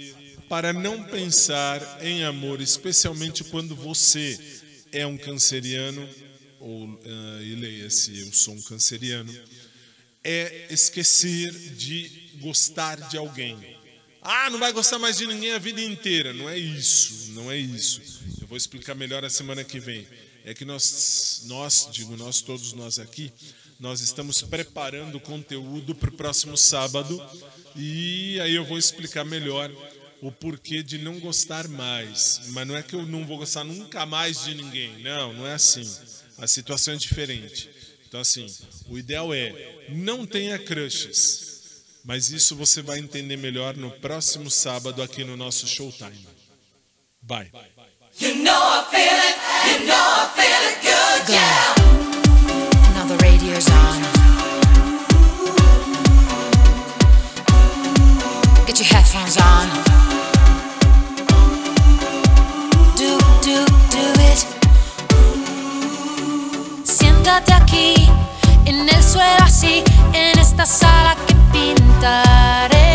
para não pensar em amor, especialmente quando você é um canceriano, ou uh, e leia-se, eu sou um canceriano, é esquecer de gostar de alguém. Ah, não vai gostar mais de ninguém a vida inteira. Não é isso, não é isso. Eu vou explicar melhor a semana que vem. É que nós, nós, digo nós, todos nós aqui, nós estamos preparando o conteúdo para o próximo sábado e aí eu vou explicar melhor o porquê de não gostar mais. Mas não é que eu não vou gostar nunca mais de ninguém. Não, não é assim. A situação é diferente. Então, assim, o ideal é não tenha crushes. Mas isso você vai entender melhor no próximo sábado aqui no nosso Showtime. Bye. You know I feel it, you know I feel it good, yeah. Radio's on. Get your headphones on. Do, do, do it. Siéntate aquí, en el suelo así, en esta sala que pintaremos.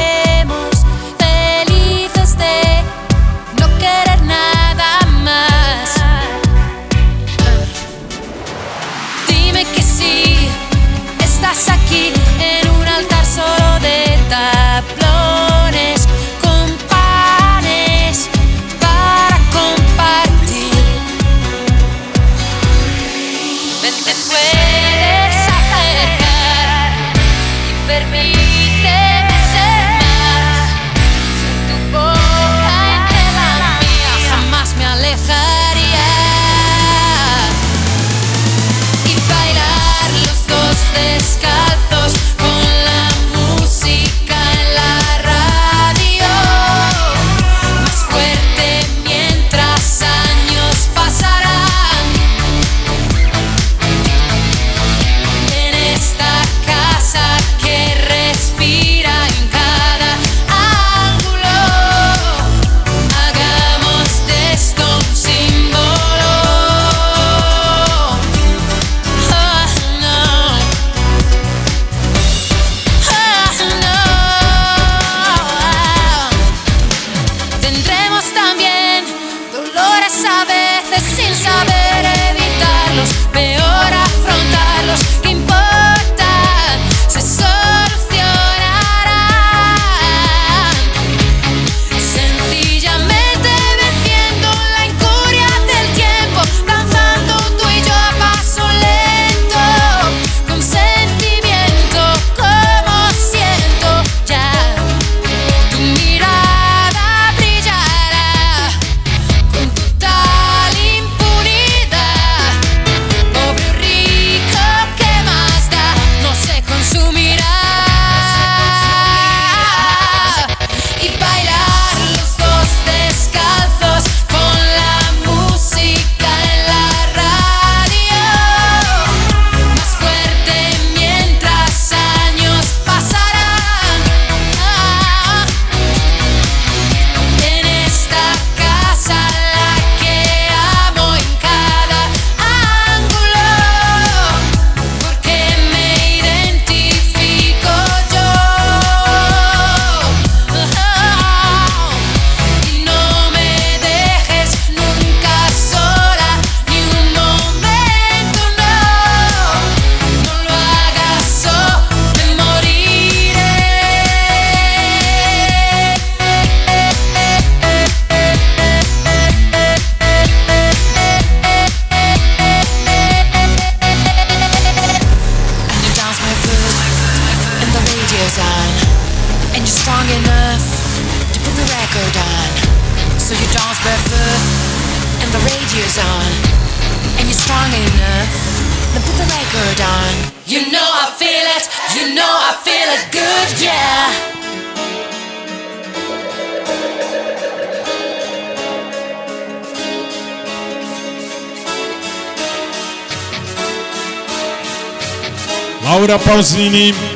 Laura Pausini.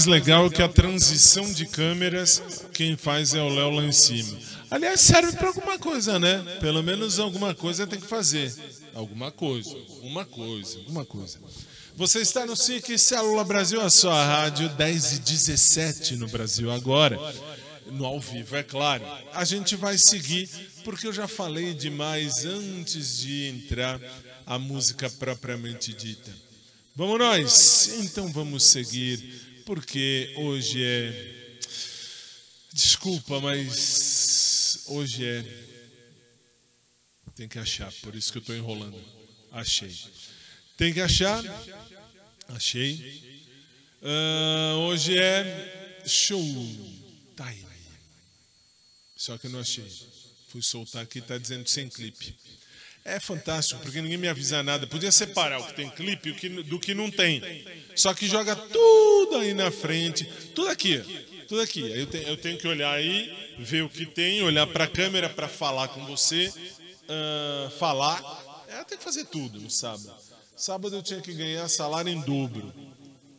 Mais legal que a transição de câmeras, quem faz é o Léo lá em cima. Aliás, serve para alguma coisa, né? Pelo menos alguma coisa tem que fazer. Alguma coisa, alguma coisa, alguma coisa. Você está no SIC Célula Brasil, a sua rádio 10 e 17 no Brasil agora. No ao vivo, é claro. A gente vai seguir, porque eu já falei demais antes de entrar a música propriamente dita. Vamos nós? Então vamos seguir, porque hoje é. Desculpa, mas hoje é. Tem que achar, por isso que eu estou enrolando. Achei. Tem que achar. Achei. Ah, hoje é show time. Só que eu não achei. Fui soltar aqui, tá dizendo sem clipe. É fantástico, porque ninguém me avisa nada. Podia separar o que tem clipe do que não tem. Só que joga tudo aí na frente. Tudo aqui. Tudo aqui. Eu tenho, eu tenho que olhar aí, ver o que tem, olhar para a câmera para falar com você, ah, falar. É, tenho que fazer tudo no sábado. Sábado eu tinha que ganhar salário em dobro,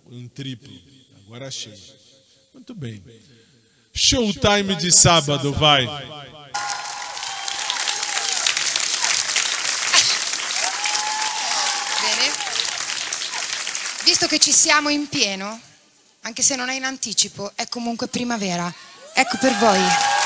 em triplo. Agora achei. Muito bem. Showtime de sábado, vai. Visto che ci siamo in pieno, anche se non è in anticipo, è comunque primavera. Ecco per voi.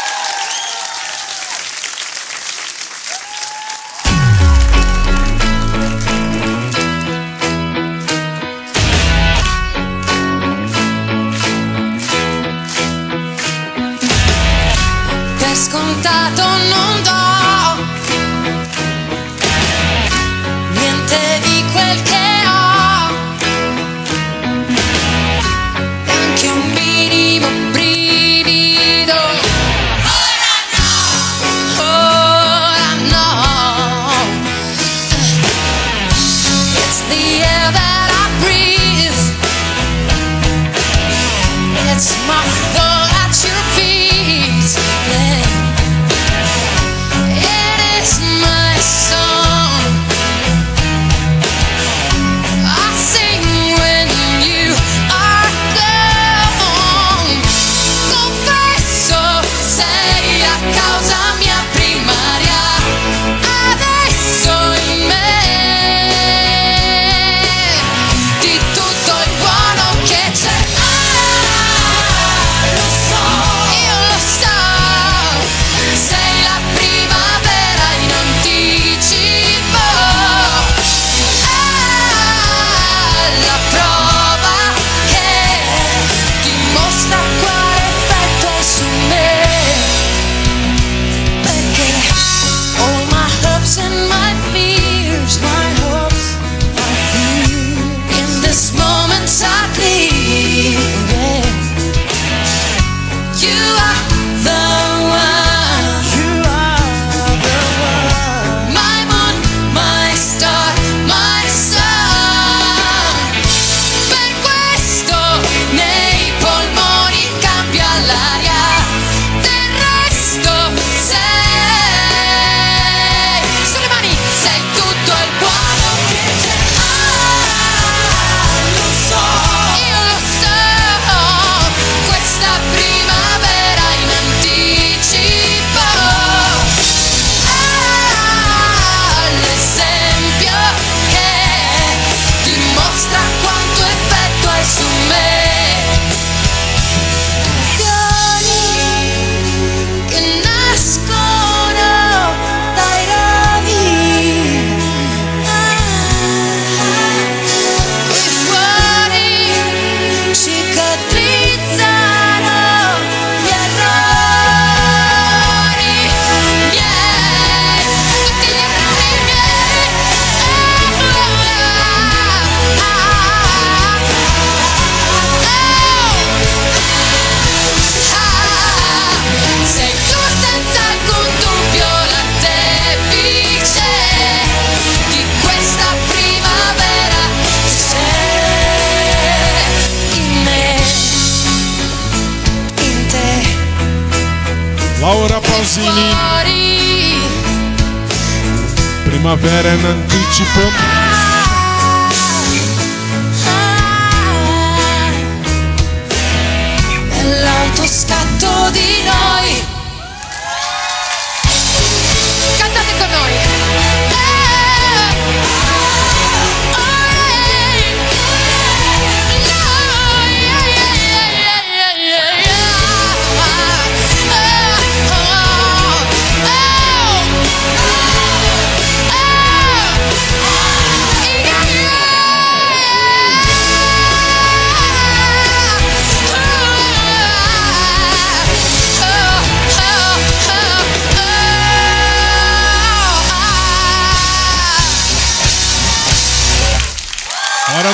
In anticipo.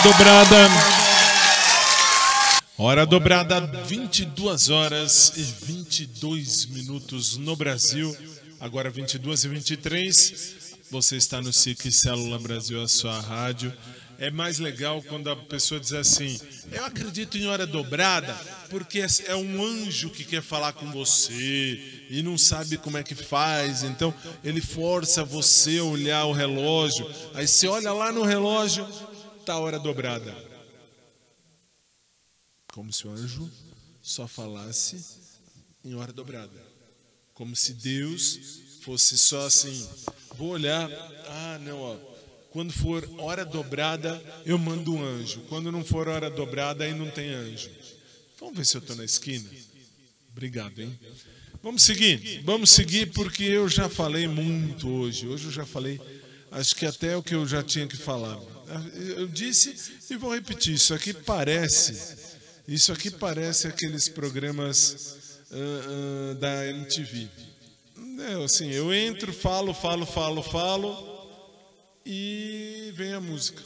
Dobrada. Hora dobrada, 22 horas e 22 minutos no Brasil. Agora 22 e 23. Você está no SIC Célula Brasil, a sua rádio. É mais legal quando a pessoa diz assim: Eu acredito em hora dobrada, porque é um anjo que quer falar com você e não sabe como é que faz. Então ele força você a olhar o relógio. Aí você olha lá no relógio, tá a hora dobrada. Como se o anjo só falasse em hora dobrada. Como se Deus fosse só assim, vou olhar, ah, não, ó. Quando for hora dobrada, eu mando um anjo. Quando não for hora dobrada, aí não tem anjo. Vamos ver se eu estou na esquina. Obrigado, hein? Vamos seguir, vamos seguir porque eu já falei muito hoje. Hoje eu já falei, acho que até o que eu já tinha que falar. Eu disse e vou repetir. Isso aqui parece, isso aqui parece aqueles programas uh, uh, da MTV. É, assim, eu entro, falo, falo, falo, falo e vem a música.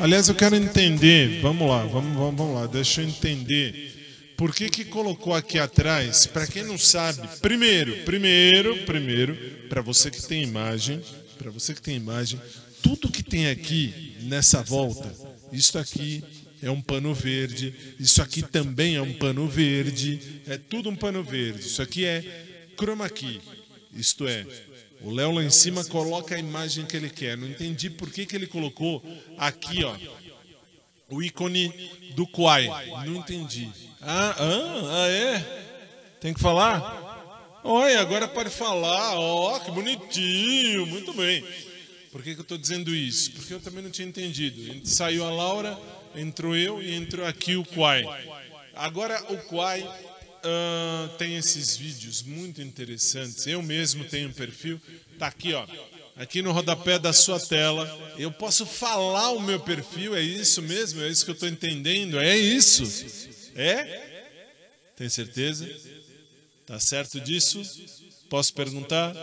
Aliás, eu quero entender. Vamos lá, vamos, vamos, vamos lá. Deixa eu entender. Por que, que colocou aqui atrás? Para quem não sabe, primeiro, primeiro, primeiro, para você que tem imagem, para você que tem imagem, tudo que tem aqui nessa volta, isso aqui é um pano verde, isso aqui também é um pano verde, é tudo um pano verde. Isso aqui é chroma key, isto é, o Léo lá em cima coloca a imagem que ele quer. Não entendi por que, que ele colocou aqui, ó, o ícone do Kwai. Não entendi. Ah, ah, ah, é? Tem que falar? Olha, agora pode falar. Ó, oh, que bonitinho. Muito bem. Por que, que eu estou dizendo isso? Porque eu também não tinha entendido. Saiu a Laura, entrou eu e entrou aqui o Kwai. Agora o Kwai uh, tem esses vídeos muito interessantes. Eu mesmo tenho um perfil. Tá aqui, ó. Aqui no rodapé da sua tela. Eu posso falar o meu perfil, é isso mesmo? É isso que eu estou entendendo? É isso? É? Tem certeza? Tá certo disso? Posso perguntar?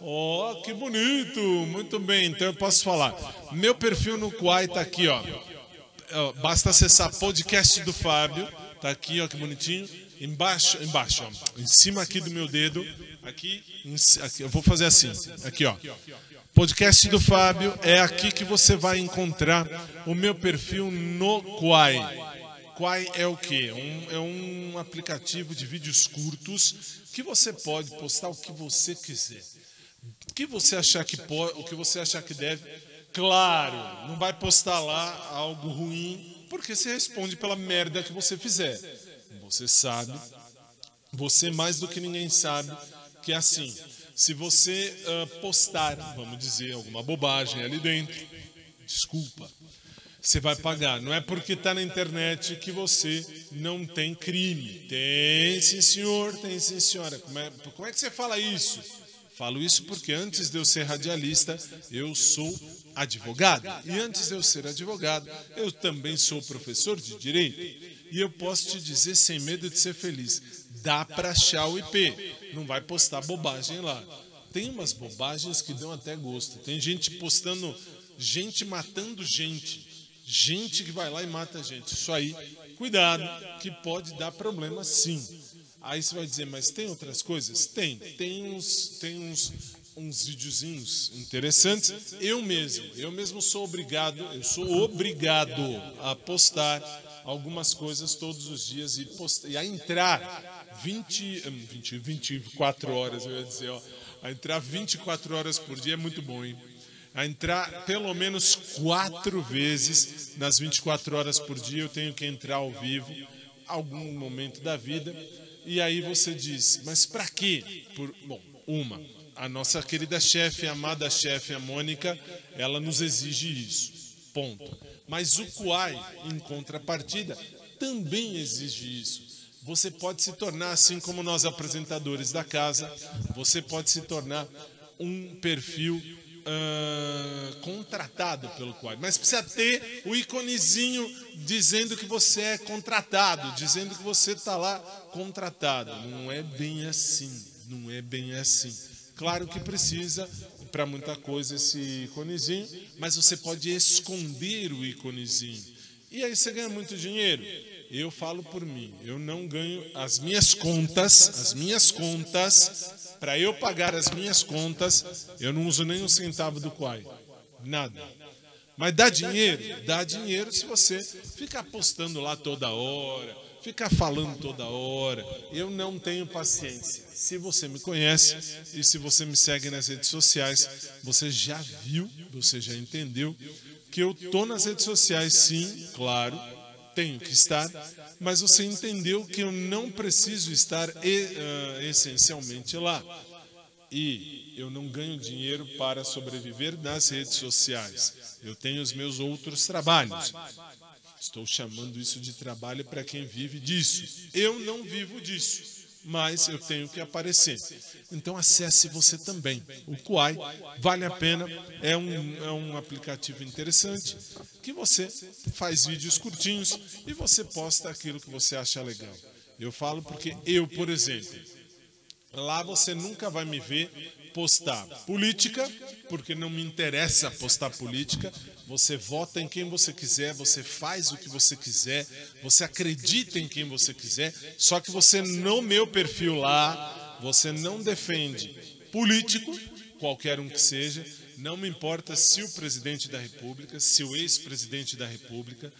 Oh, que bonito! Muito bem, então eu posso falar. Meu perfil no Quai tá aqui, ó. Basta acessar podcast do Fábio. Tá aqui, ó, que bonitinho embaixo, embaixo, ó, em cima aqui do meu dedo, aqui, aqui, eu vou fazer assim, aqui ó. Podcast do Fábio é aqui que você vai encontrar o meu perfil no Quai. Quai é o que? Um, é um aplicativo de vídeos curtos que você pode postar o que você quiser. O que você achar que pode, o que você achar que deve. Claro, não vai postar lá algo ruim, porque você responde pela merda que você fizer. Você sabe, você mais do que ninguém sabe, que é assim: se você uh, postar, vamos dizer, alguma bobagem ali dentro, desculpa, você vai pagar. Não é porque está na internet que você não tem crime. Tem sim, senhor, tem sim, senhora. Como é, como é que você fala isso? Falo isso porque antes de eu ser radialista, eu sou advogado. E antes de eu ser advogado, eu também sou professor de direito. E eu posso te dizer sem medo de ser feliz, dá para achar o IP. Não vai postar bobagem lá. Tem umas bobagens que dão até gosto. Tem gente postando gente matando gente. Gente que vai lá e mata gente. Isso aí, cuidado, que pode dar problema sim. Aí você vai dizer, mas tem outras coisas? Tem. Tem uns, tem uns, uns videozinhos interessantes. Eu mesmo, eu mesmo sou obrigado, eu sou obrigado a postar algumas coisas todos os dias e, postar, e a entrar 20, 20, 24 horas, eu ia dizer, ó, a entrar 24 horas por dia é muito bom, hein? A entrar pelo menos quatro vezes nas 24 horas por dia, eu tenho que entrar ao vivo, algum momento da vida e aí você diz, mas para quê? Por, bom, uma, a nossa querida chefe, amada chefe, a Mônica, ela nos exige isso. Ponto. Mas o Kuai, em contrapartida, também exige isso. Você pode se tornar, assim como nós apresentadores da casa, você pode se tornar um perfil uh, contratado pelo Quai. Mas precisa ter o iconezinho dizendo que você é contratado, dizendo que você está lá contratado. Não é bem assim. Não é bem assim. Claro que precisa para muita coisa esse iconezinho, mas você pode esconder o iconezinho. E aí você ganha muito dinheiro. Eu falo por mim, eu não ganho as minhas contas, as minhas contas para eu pagar as minhas contas, eu não uso nem um centavo do Quai. Nada. Mas dá dinheiro? Dá dinheiro se você ficar postando lá toda hora, ficar falando toda hora. Eu não tenho paciência. Se você me conhece e se você me segue nas redes sociais, você já viu, você já entendeu que eu tô nas redes sociais, sim, claro, tenho que estar, mas você entendeu que eu não preciso estar uh, essencialmente lá. E eu não ganho dinheiro para sobreviver nas redes sociais. Eu tenho os meus outros trabalhos. Estou chamando isso de trabalho para quem vive disso. Eu não vivo disso mas eu tenho que aparecer. Então acesse você também. O Kuai vale a pena, é um, é um aplicativo interessante que você faz vídeos curtinhos e você posta aquilo que você acha legal. Eu falo porque eu, por exemplo, lá você nunca vai me ver postar política, porque não me interessa postar política. Você vota em quem você quiser, você faz o que você quiser, você acredita em quem você quiser, só que você no meu perfil lá, você não defende político, qualquer um que seja, não me importa se o presidente da República, se o ex-presidente da República,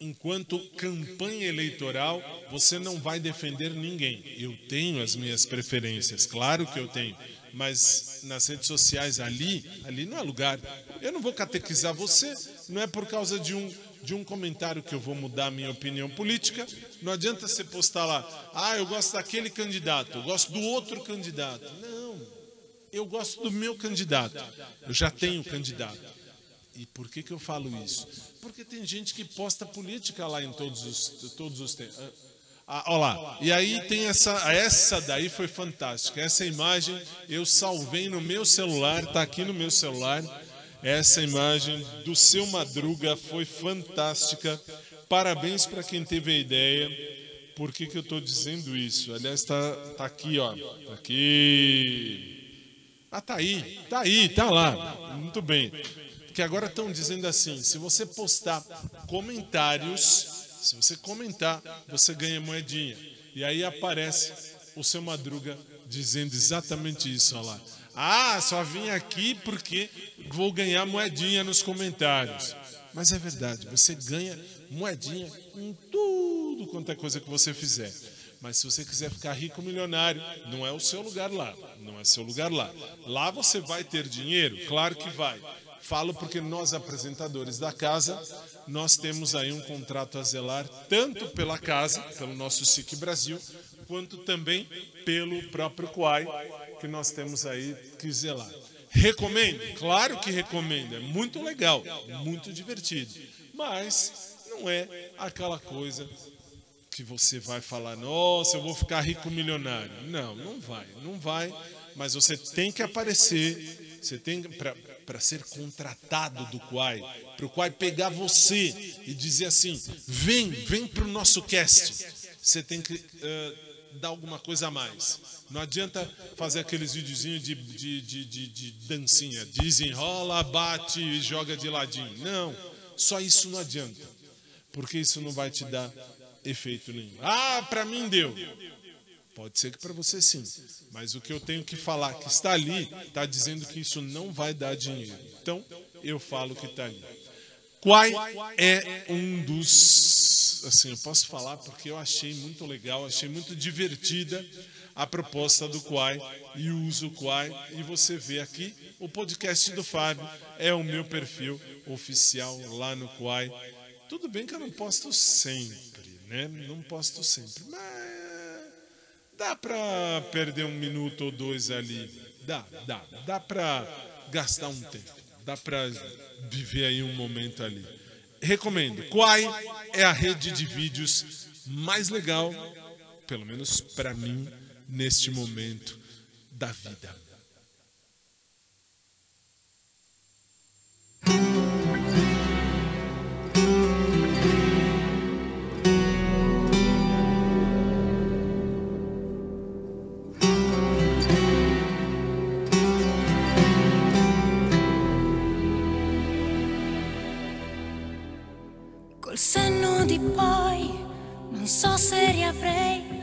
enquanto campanha eleitoral, você não vai defender ninguém. Eu tenho as minhas preferências, claro que eu tenho, mas nas redes sociais ali, ali não é lugar. Eu não vou catequizar você, não é por causa de um de um comentário que eu vou mudar a minha opinião política. Não adianta você postar lá, ah, eu gosto daquele candidato, eu gosto do outro candidato. Não, eu gosto do meu candidato. Eu já tenho candidato. E por que, que eu falo isso? Porque tem gente que posta política lá em todos os, todos os tempos. Ah, olha lá. E aí tem essa, essa daí foi fantástica. Essa imagem eu salvei no meu celular, está aqui no meu celular. Essa imagem do seu Madruga foi fantástica. Parabéns para quem teve a ideia. Por que, que eu estou dizendo isso? Aliás, está tá aqui, ó. Tá aqui. Ah, tá aí, tá aí, tá lá. Muito bem. Porque agora estão dizendo assim: se você postar comentários se você comentar, você ganha moedinha. E aí aparece o seu Madruga dizendo exatamente isso, olha lá. Ah, só vim aqui porque vou ganhar moedinha nos comentários. Mas é verdade, você ganha moedinha em tudo quanto é coisa que você fizer. Mas se você quiser ficar rico milionário, não é o seu lugar lá. Não é seu lugar lá. Lá você vai ter dinheiro? Claro que vai. Falo porque nós, apresentadores da casa, nós temos aí um contrato a zelar tanto pela casa, pelo nosso SIC Brasil, quanto também pelo próprio Quai, que nós temos aí que zelar. Recomendo? Claro que recomendo, é muito legal, muito divertido, mas não é aquela coisa que você vai falar, nossa, eu vou ficar rico milionário. Não, não vai, não vai, mas você tem que aparecer, você tem para ser contratado do Quai, para o Quai pegar você e dizer assim: vem, vem para o nosso cast. Você tem que uh, dar alguma coisa a mais. Não adianta fazer aqueles videozinhos de, de, de, de, de dancinha, desenrola, bate e joga de ladinho. Não, só isso não adianta, porque isso não vai te dar efeito nenhum. Ah, para mim deu. Pode ser que para você sim, mas o que eu tenho que falar que está ali está dizendo que isso não vai dar dinheiro. Então eu falo que está ali. Quai é um dos, assim, eu posso falar porque eu achei muito legal, achei muito divertida a proposta do Quai e uso o Quai e você vê aqui o podcast do Fábio é o meu perfil oficial lá no Quai. Tudo bem que eu não posto sempre, né? Não posto sempre, mas Dá para perder um minuto ou dois ali. Dá, dá. Dá para gastar um tempo. Dá para viver aí um momento ali. Recomendo. Quai é a rede de vídeos mais legal, pelo menos para mim, neste momento da vida.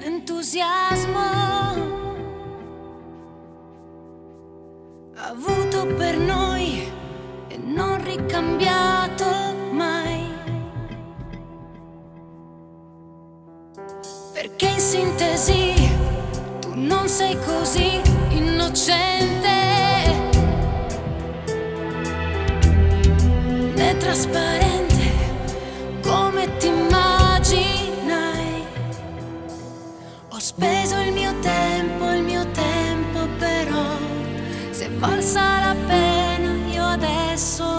Entusiasmo avuto per noi e non ricambiato mai. Perché in sintesi tu non sei così innocente né trasparente se valsa la pena io adesso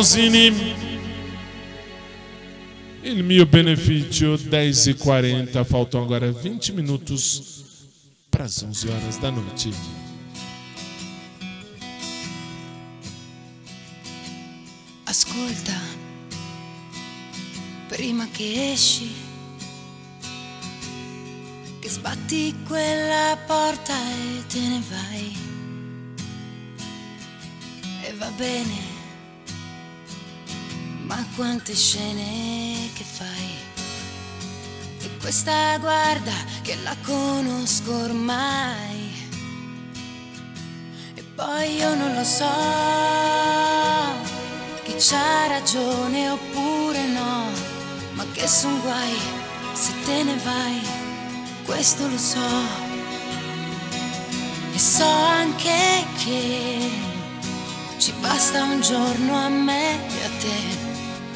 Pausini. Il mio benefício, 10h40. Faltam agora 20 minutos para as 11 horas da noite. Ascolta, prima che esci, che sbatti quella porta e te ne vai. E va bene, ma quante scene che fai. E questa guarda che la conosco ormai. E poi io non lo so chi c'ha ragione oppure no, ma che son guai se te ne vai, questo lo so. E so anche che ci basta un giorno a me e a te,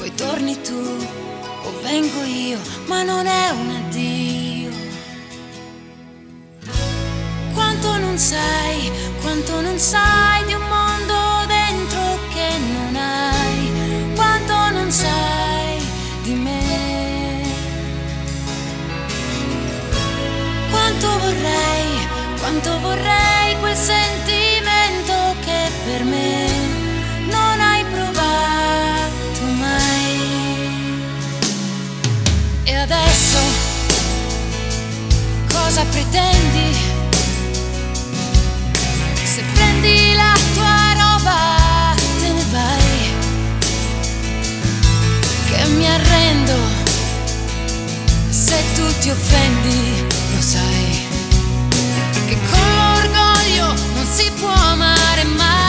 poi torni tu o vengo io, ma non è un addio. Quanto non sai, quanto non sai di un mondo ti offendi lo sai. Che con l'orgoglio non si può amare mai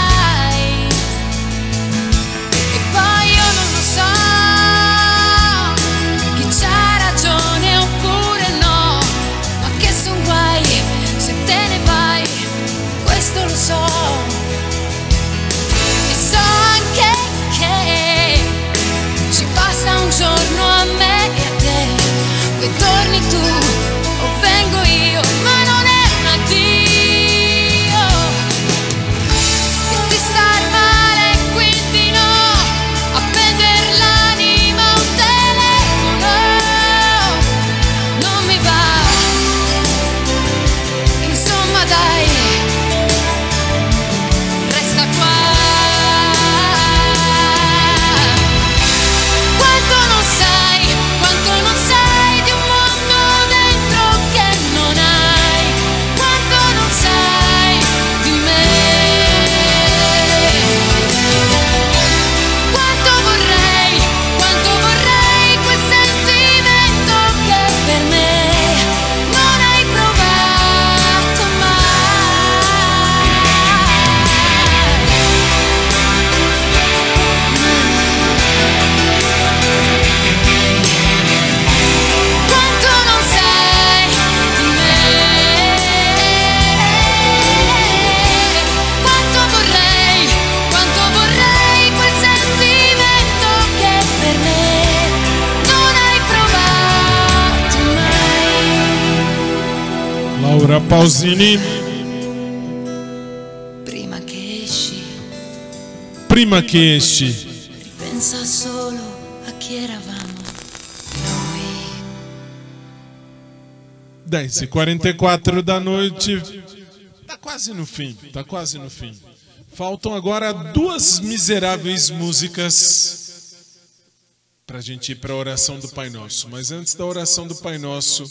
Pausini. Prima che esci, Prima che esci. pensa solo a chi eravamo noi. 10h44 da noite. Tá quase no fim, tá quase no fim. Faltam agora duas miseráveis músicas para a gente ir para a oração do Pai Nosso. Mas antes da oração do Pai Nosso,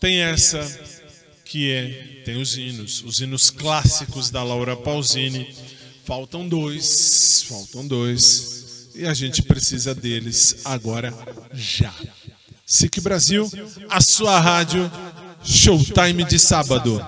tem essa que é tem os hinos, os hinos clássicos da Laura Pausini. Faltam dois, faltam dois e a gente precisa deles agora já. SIC Brasil, a sua rádio, Showtime de sábado.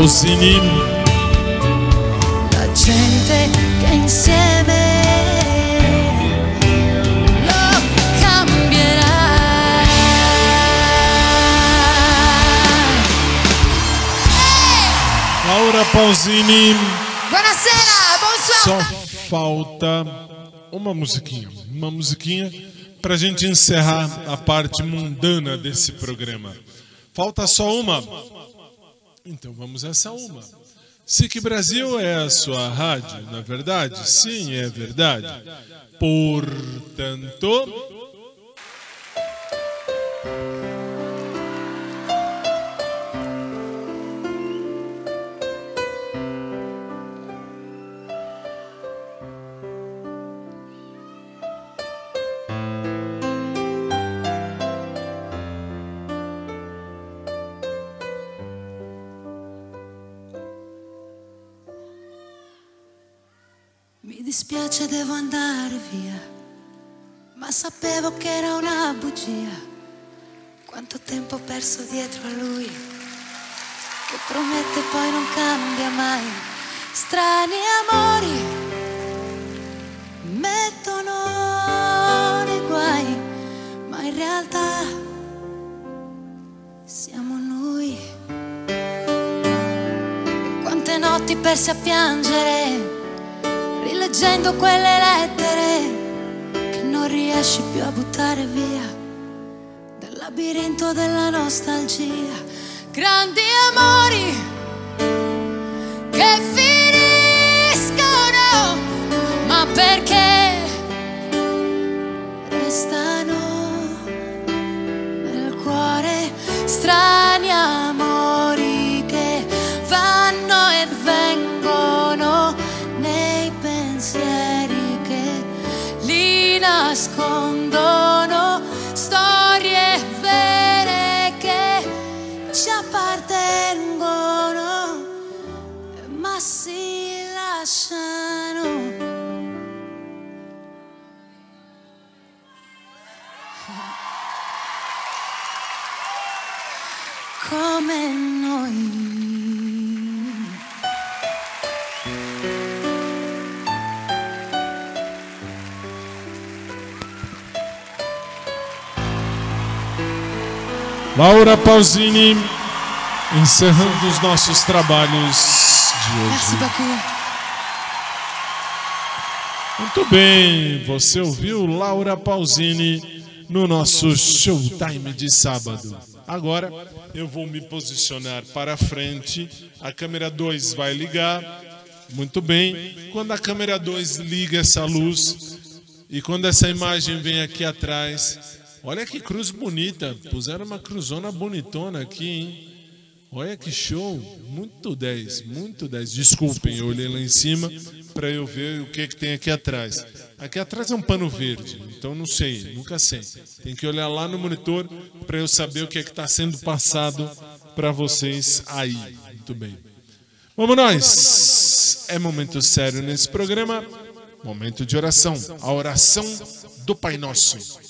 Pausini. La gente che insieme. Laura Pausini. Buonasera, Só bonsoir. falta uma musiquinha. Uma musiquinha pra gente encerrar a parte mundana desse programa. Falta só uma. Então vamos essa uma. SIC Brasil é a sua rádio, na verdade? Sim, é verdade. Portanto, Dispiace, devo andare via, ma sapevo che era una bugia. Quanto tempo ho perso dietro a lui, che promette poi non cambia mai. Strani amori mettono nei guai, ma in realtà siamo noi. Quante notti perse a piangere rileggendo quelle lettere che non riesci più a buttare via dal labirinto della nostalgia. Grandi amori Laura Pausini, encerrando os nossos trabalhos de hoje. Muito bem, você ouviu Laura Pausini no nosso Showtime de sábado. Agora eu vou me posicionar para frente, a câmera 2 vai ligar. Muito bem, quando a câmera 2 liga essa luz e quando essa imagem vem aqui atrás, olha que cruz bonita, puseram uma cruzona bonitona aqui, hein? Olha que show, muito 10, muito 10. Desculpem, eu olhei lá em cima para eu ver o que, que tem aqui atrás. Aqui atrás é um pano verde, então não sei, nunca sei. Tem que olhar lá no monitor para eu saber o que é que está sendo passado para vocês aí. Muito bem. Vamos nós! É momento sério nesse programa, momento de oração. A oração do Pai Nosso.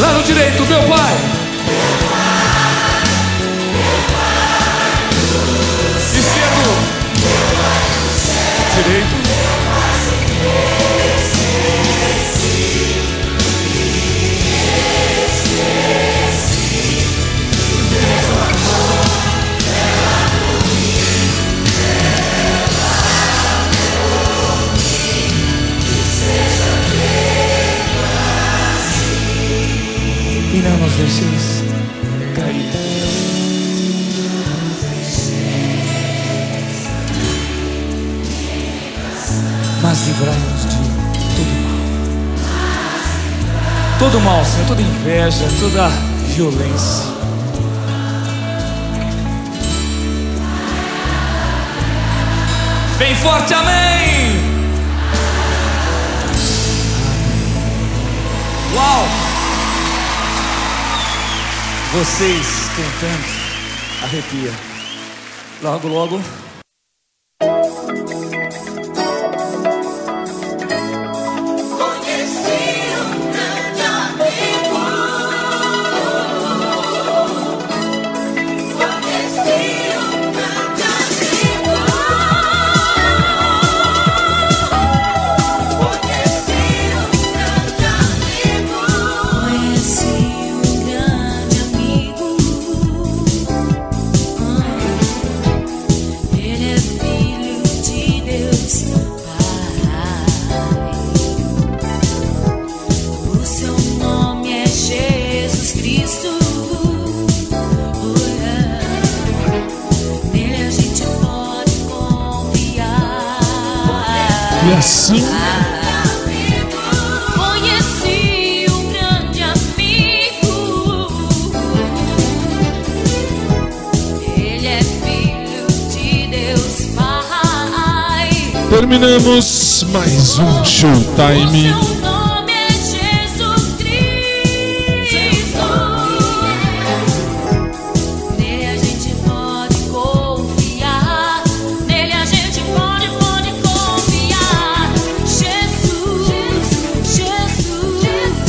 Lá no direito, meu pai. Esquerdo. Direito. Não nos deixeis cair. Mas livrai-nos de todo mal. Todo mal, Senhor, toda inveja, toda violência. Bem forte, amém! Uau! Vocês cantando, arrepia. Logo, logo. Um Showtime. Seu nome é Jesus Cristo. Nele a gente pode confiar. Nele a gente pode, pode confiar. Jesus, Jesus.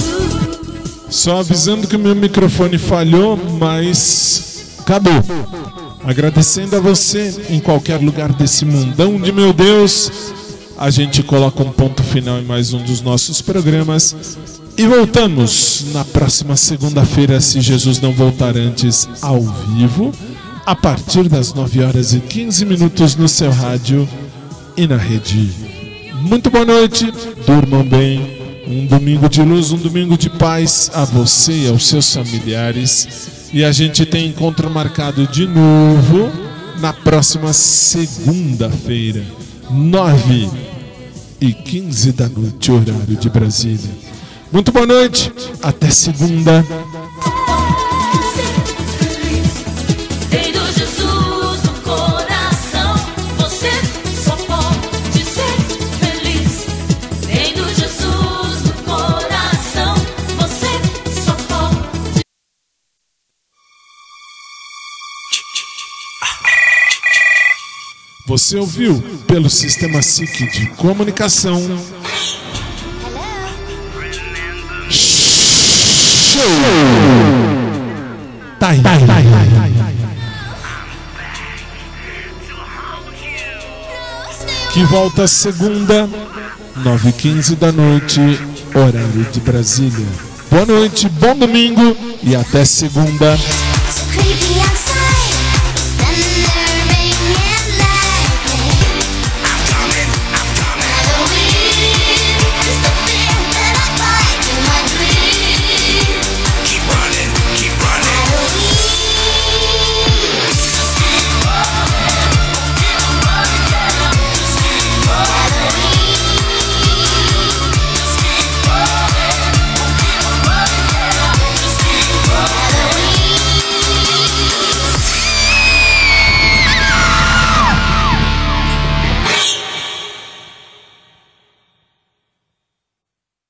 Só avisando que o meu microfone falhou, mas acabou. Agradecendo a você em qualquer lugar desse mundão de meu Deus. A gente coloca um ponto final em mais um dos nossos programas. E voltamos na próxima segunda-feira, se Jesus não voltar antes, ao vivo, a partir das 9 horas e 15 minutos no seu rádio e na rede. Muito boa noite, durmam bem. Um domingo de luz, um domingo de paz a você e aos seus familiares. E a gente tem encontro marcado de novo na próxima segunda-feira, 9 e 15 da noite, horário de Brasília. Muito boa noite, até segunda. Você ouviu pelo sistema SIC de comunicação. Show! Time. Que volta segunda 9h15 da noite, horário de Brasília. Boa noite, bom domingo e até segunda.